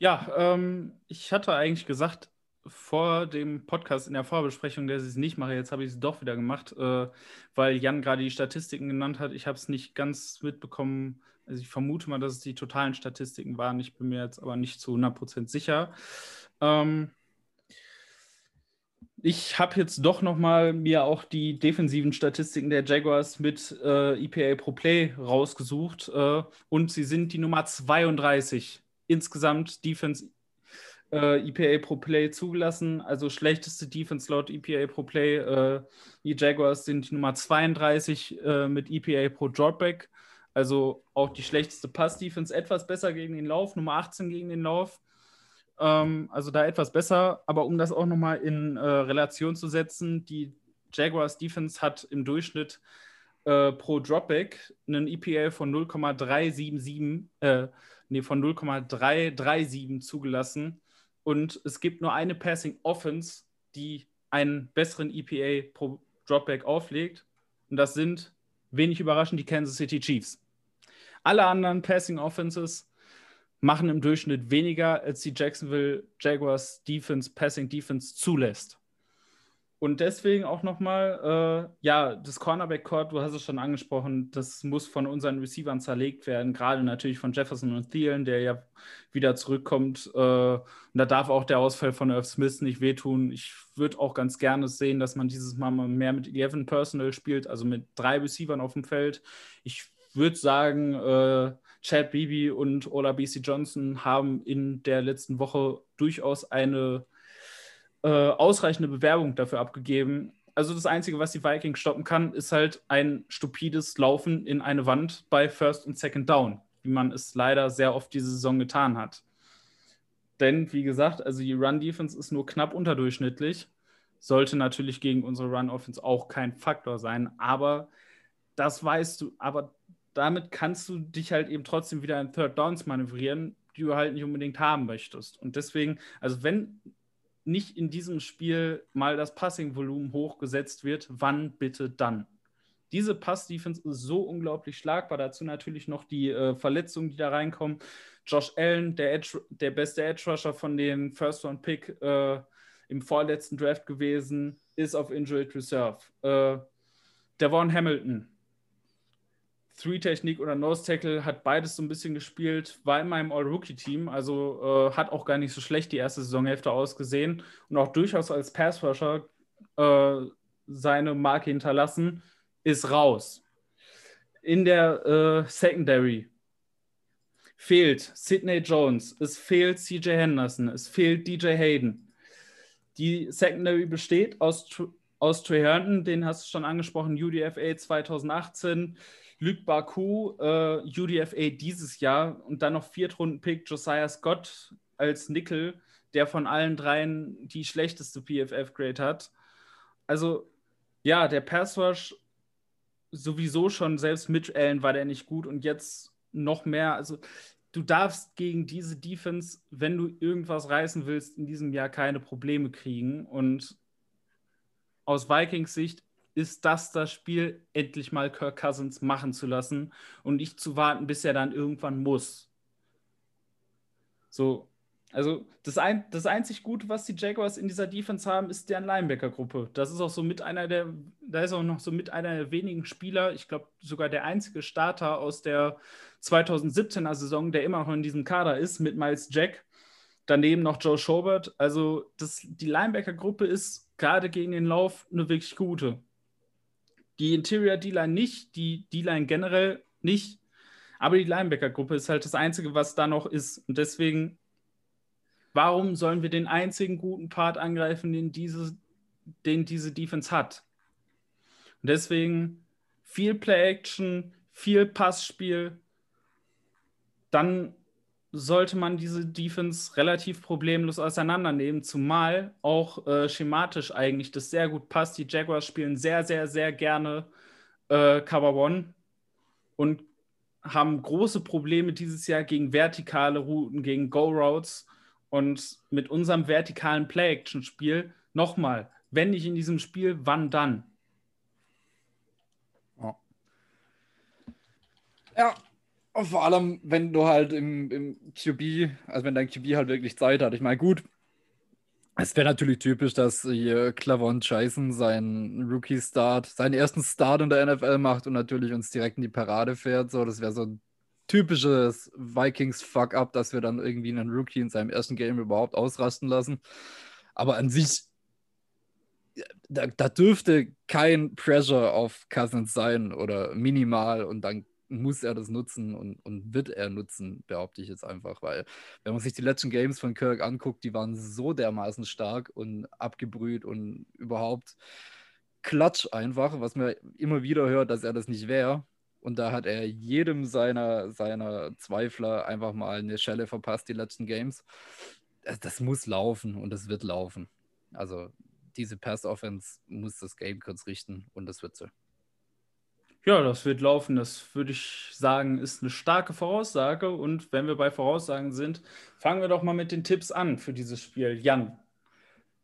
Ja, ähm, ich hatte eigentlich gesagt, vor dem Podcast in der Vorbesprechung, dass ich es nicht mache. Jetzt habe ich es doch wieder gemacht, äh, weil Jan gerade die Statistiken genannt hat. Ich habe es nicht ganz mitbekommen. Also ich vermute mal, dass es die totalen Statistiken waren. Ich bin mir jetzt aber nicht zu 100% sicher. Ähm, ich habe jetzt doch noch mal mir auch die defensiven Statistiken der Jaguars mit äh, EPA Pro Play rausgesucht äh, und sie sind die Nummer 32 insgesamt Defense äh, EPA Pro Play zugelassen, also schlechteste Defense laut EPA Pro Play. Äh, die Jaguars sind die Nummer 32 äh, mit EPA Pro Dropback, also auch die schlechteste Pass-Defense, etwas besser gegen den Lauf, Nummer 18 gegen den Lauf. Ähm, also da etwas besser, aber um das auch nochmal in äh, Relation zu setzen, die Jaguars Defense hat im Durchschnitt äh, pro Dropback einen EPA von 0,377, äh, nee, von 0,337 zugelassen. Und es gibt nur eine Passing Offense, die einen besseren EPA pro Dropback auflegt. Und das sind, wenig überraschend, die Kansas City Chiefs. Alle anderen Passing Offenses machen im Durchschnitt weniger, als die Jacksonville Jaguars Defense, Passing Defense zulässt. Und deswegen auch nochmal, äh, ja, das Cornerback-Court, du hast es schon angesprochen, das muss von unseren Receivern zerlegt werden, gerade natürlich von Jefferson und Thielen, der ja wieder zurückkommt. Äh, und da darf auch der Ausfall von Irv Smith nicht wehtun. Ich würde auch ganz gerne sehen, dass man dieses Mal mehr mit 11 Personal spielt, also mit drei Receivern auf dem Feld. Ich würde sagen, äh, Chad Beebe und Ola BC Johnson haben in der letzten Woche durchaus eine äh, ausreichende Bewerbung dafür abgegeben. Also das Einzige, was die Vikings stoppen kann, ist halt ein stupides Laufen in eine Wand bei First und Second Down, wie man es leider sehr oft diese Saison getan hat. Denn, wie gesagt, also die Run-Defense ist nur knapp unterdurchschnittlich. Sollte natürlich gegen unsere Run-Offense auch kein Faktor sein, aber das weißt du, aber damit kannst du dich halt eben trotzdem wieder in Third Downs manövrieren, die du halt nicht unbedingt haben möchtest. Und deswegen, also wenn nicht in diesem Spiel mal das Passing-Volumen hochgesetzt wird, wann bitte dann? Diese Pass-Defense ist so unglaublich schlagbar. Dazu natürlich noch die äh, Verletzungen, die da reinkommen. Josh Allen, der, Edge, der beste Edge-Rusher von den First-Round-Pick äh, im vorletzten Draft gewesen, ist auf Injured Reserve. Äh, Devon Hamilton, Three-Technik oder Nose-Tackle, hat beides so ein bisschen gespielt, war in meinem All-Rookie-Team, also äh, hat auch gar nicht so schlecht die erste Saisonhälfte ausgesehen und auch durchaus als Pass-Rusher äh, seine Marke hinterlassen, ist raus. In der äh, Secondary fehlt Sidney Jones, es fehlt CJ Henderson, es fehlt DJ Hayden. Die Secondary besteht aus, aus Trey Herndon, den hast du schon angesprochen, UDFA 2018, Luc Baku, äh, UDFA dieses Jahr und dann noch Viertrunden-Pick Josiah Scott als Nickel, der von allen dreien die schlechteste PFF-Grade hat. Also, ja, der Passwash sowieso schon, selbst mit Allen war der nicht gut und jetzt noch mehr. Also, du darfst gegen diese Defense, wenn du irgendwas reißen willst, in diesem Jahr keine Probleme kriegen. Und aus Vikings Sicht ist das das Spiel, endlich mal Kirk Cousins machen zu lassen und nicht zu warten, bis er dann irgendwann muss. So, also das, ein, das einzig Gute, was die Jaguars in dieser Defense haben, ist deren Linebacker-Gruppe. Das ist auch so mit einer der da ist auch noch so mit einer der wenigen Spieler, ich glaube sogar der einzige Starter aus der 2017er Saison, der immer noch in diesem Kader ist, mit Miles Jack. Daneben noch Joe Schobert. Also das, die Linebacker-Gruppe ist gerade gegen den Lauf eine wirklich gute. Die Interior D-Line nicht, die D-Line generell nicht. Aber die Linebacker-Gruppe ist halt das Einzige, was da noch ist. Und deswegen, warum sollen wir den einzigen guten Part angreifen, den diese, den diese Defense hat? Und deswegen viel Play-Action, viel Passspiel. Dann sollte man diese Defense relativ problemlos auseinandernehmen, zumal auch äh, schematisch eigentlich das sehr gut passt. Die Jaguars spielen sehr, sehr, sehr gerne äh, Cover One und haben große Probleme dieses Jahr gegen vertikale Routen, gegen Go-Routes und mit unserem vertikalen Play-Action-Spiel nochmal, wenn nicht in diesem Spiel, wann dann? Ja, vor allem, wenn du halt im, im QB, also wenn dein QB halt wirklich Zeit hat. Ich meine, gut, es wäre natürlich typisch, dass hier Clavon Jason seinen Rookie-Start, seinen ersten Start in der NFL macht und natürlich uns direkt in die Parade fährt. So, das wäre so ein typisches Vikings-Fuck-up, dass wir dann irgendwie einen Rookie in seinem ersten Game überhaupt ausrasten lassen. Aber an sich, da, da dürfte kein Pressure auf Cousins sein oder minimal und dann muss er das nutzen und, und wird er nutzen, behaupte ich jetzt einfach, weil wenn man sich die letzten Games von Kirk anguckt, die waren so dermaßen stark und abgebrüht und überhaupt klatsch einfach, was man immer wieder hört, dass er das nicht wäre. Und da hat er jedem seiner, seiner Zweifler einfach mal eine Schelle verpasst, die letzten Games. Das, das muss laufen und das wird laufen. Also diese Pass-Offense muss das Game kurz richten und das wird so. Ja, das wird laufen. Das würde ich sagen, ist eine starke Voraussage. Und wenn wir bei Voraussagen sind, fangen wir doch mal mit den Tipps an für dieses Spiel. Jan.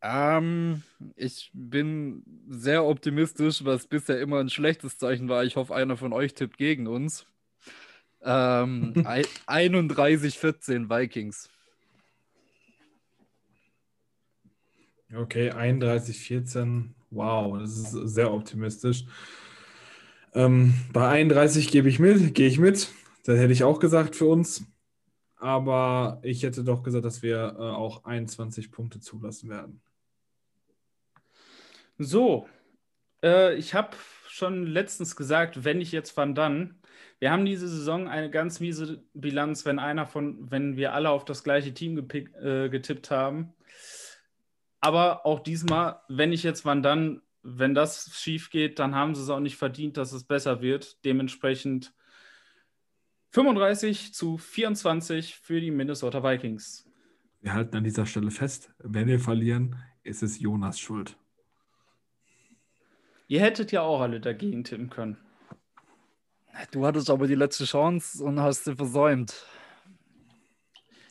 Ähm, ich bin sehr optimistisch, was bisher immer ein schlechtes Zeichen war. Ich hoffe, einer von euch tippt gegen uns. Ähm, 31-14 Vikings. Okay, 31-14. Wow, das ist sehr optimistisch. Ähm, bei 31 gebe ich mit, gehe ich mit. Das hätte ich auch gesagt für uns. Aber ich hätte doch gesagt, dass wir äh, auch 21 Punkte zulassen werden. So, äh, ich habe schon letztens gesagt, wenn ich jetzt Van dann, wir haben diese Saison eine ganz miese Bilanz, wenn einer von, wenn wir alle auf das gleiche Team gepick, äh, getippt haben. Aber auch diesmal, wenn ich jetzt Van dann wenn das schief geht, dann haben sie es auch nicht verdient, dass es besser wird. Dementsprechend 35 zu 24 für die Minnesota Vikings. Wir halten an dieser Stelle fest, wenn wir verlieren, ist es Jonas Schuld. Ihr hättet ja auch alle dagegen tippen können. Du hattest aber die letzte Chance und hast sie versäumt.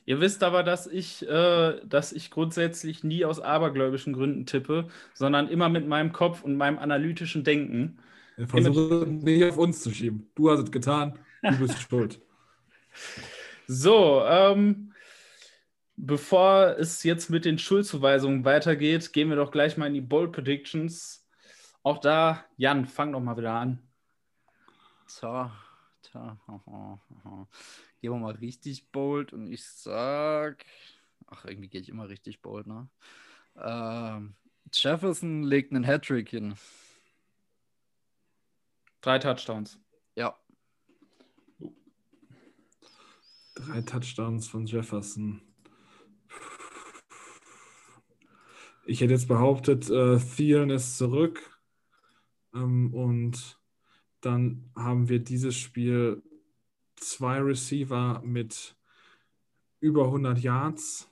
Ihr wisst aber, dass ich, äh, dass ich grundsätzlich nie aus abergläubischen Gründen tippe, sondern immer mit meinem Kopf und meinem analytischen Denken. Versuche nicht auf uns zu schieben. Du hast es getan, du bist schuld. So, ähm, bevor es jetzt mit den Schuldzuweisungen weitergeht, gehen wir doch gleich mal in die Bold Predictions. Auch da, Jan, fang doch mal wieder an. So, Gehen wir mal richtig bold und ich sag. Ach, irgendwie gehe ich immer richtig bold, ne? Ähm, Jefferson legt einen Hattrick hin. Drei Touchdowns. Ja. Drei Touchdowns von Jefferson. Ich hätte jetzt behauptet, äh, Thielen ist zurück. Ähm, und dann haben wir dieses Spiel zwei Receiver mit über 100 Yards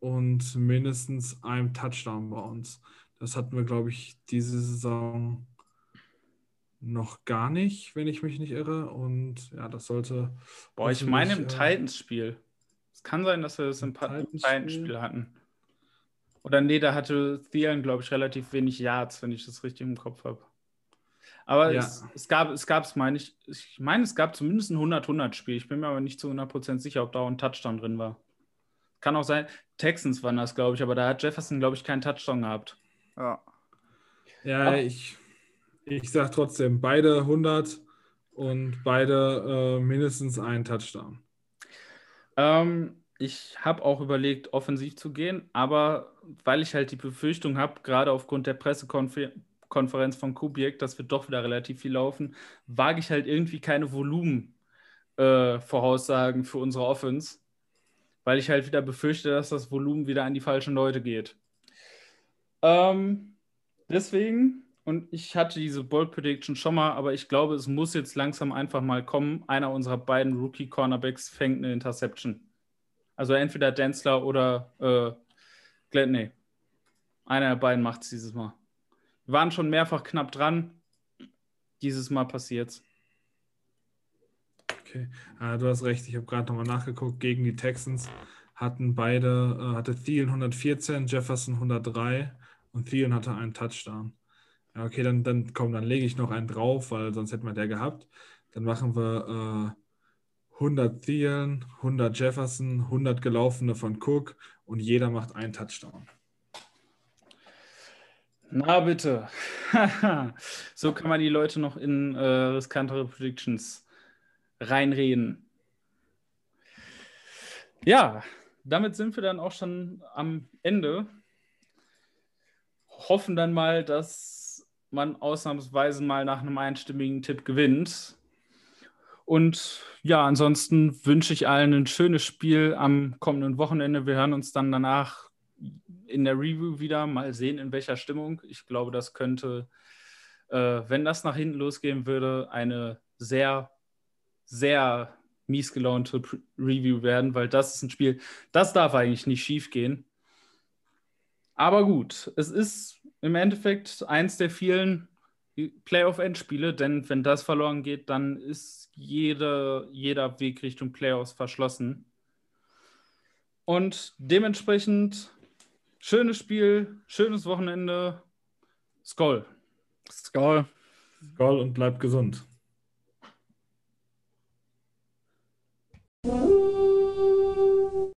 und mindestens einem Touchdown bei uns. Das hatten wir, glaube ich, diese Saison noch gar nicht, wenn ich mich nicht irre. Und ja, das sollte. Boah, ich meine im äh, Titans-Spiel. Es kann sein, dass wir das im Titans-Spiel hatten. Oder nee, da hatte Thielen, glaube ich, relativ wenig Yards, wenn ich das richtig im Kopf habe. Aber ja. es, es, gab, es gab es, meine ich, ich meine, es gab zumindest ein 100-100-Spiel. Ich bin mir aber nicht zu 100% sicher, ob da auch ein Touchdown drin war. Kann auch sein, Texans waren das, glaube ich, aber da hat Jefferson, glaube ich, keinen Touchdown gehabt. Ja. Ja, aber, ich. Ich sage trotzdem, beide 100 und beide äh, mindestens einen Touchdown. Ähm, ich habe auch überlegt, offensiv zu gehen, aber weil ich halt die Befürchtung habe, gerade aufgrund der Pressekonferenz von Kubiak, dass wir doch wieder relativ viel laufen, wage ich halt irgendwie keine Volumen-Voraussagen äh, für unsere Offense, weil ich halt wieder befürchte, dass das Volumen wieder an die falschen Leute geht. Ähm, deswegen, und ich hatte diese Bold Prediction schon mal, aber ich glaube, es muss jetzt langsam einfach mal kommen. Einer unserer beiden Rookie-Cornerbacks fängt eine Interception. Also entweder Denzler oder äh, Gladney. Einer der beiden macht es dieses Mal. Waren schon mehrfach knapp dran. Dieses Mal passiert's. Okay, äh, du hast recht. Ich habe gerade nochmal nachgeguckt. Gegen die Texans hatten beide, äh, hatte Thielen 114, Jefferson 103 und Thielen hatte einen Touchdown. Ja, okay, dann, dann komm, dann lege ich noch einen drauf, weil sonst hätten wir der gehabt. Dann machen wir äh, 100 Thielen, 100 Jefferson, 100 gelaufene von Cook und jeder macht einen Touchdown. Na bitte. so kann man die Leute noch in äh, riskantere Predictions reinreden. Ja, damit sind wir dann auch schon am Ende. Hoffen dann mal, dass man ausnahmsweise mal nach einem einstimmigen Tipp gewinnt. Und ja, ansonsten wünsche ich allen ein schönes Spiel am kommenden Wochenende. Wir hören uns dann danach in der Review wieder. Mal sehen, in welcher Stimmung. Ich glaube, das könnte, äh, wenn das nach hinten losgehen würde, eine sehr, sehr mies gelaunte Review werden, weil das ist ein Spiel, das darf eigentlich nicht schief gehen. Aber gut, es ist im Endeffekt eins der vielen Playoff-Endspiele, denn wenn das verloren geht, dann ist jede, jeder Weg Richtung Playoffs verschlossen. Und dementsprechend schönes Spiel, schönes Wochenende. Skoll. Skoll. Skoll und bleibt gesund.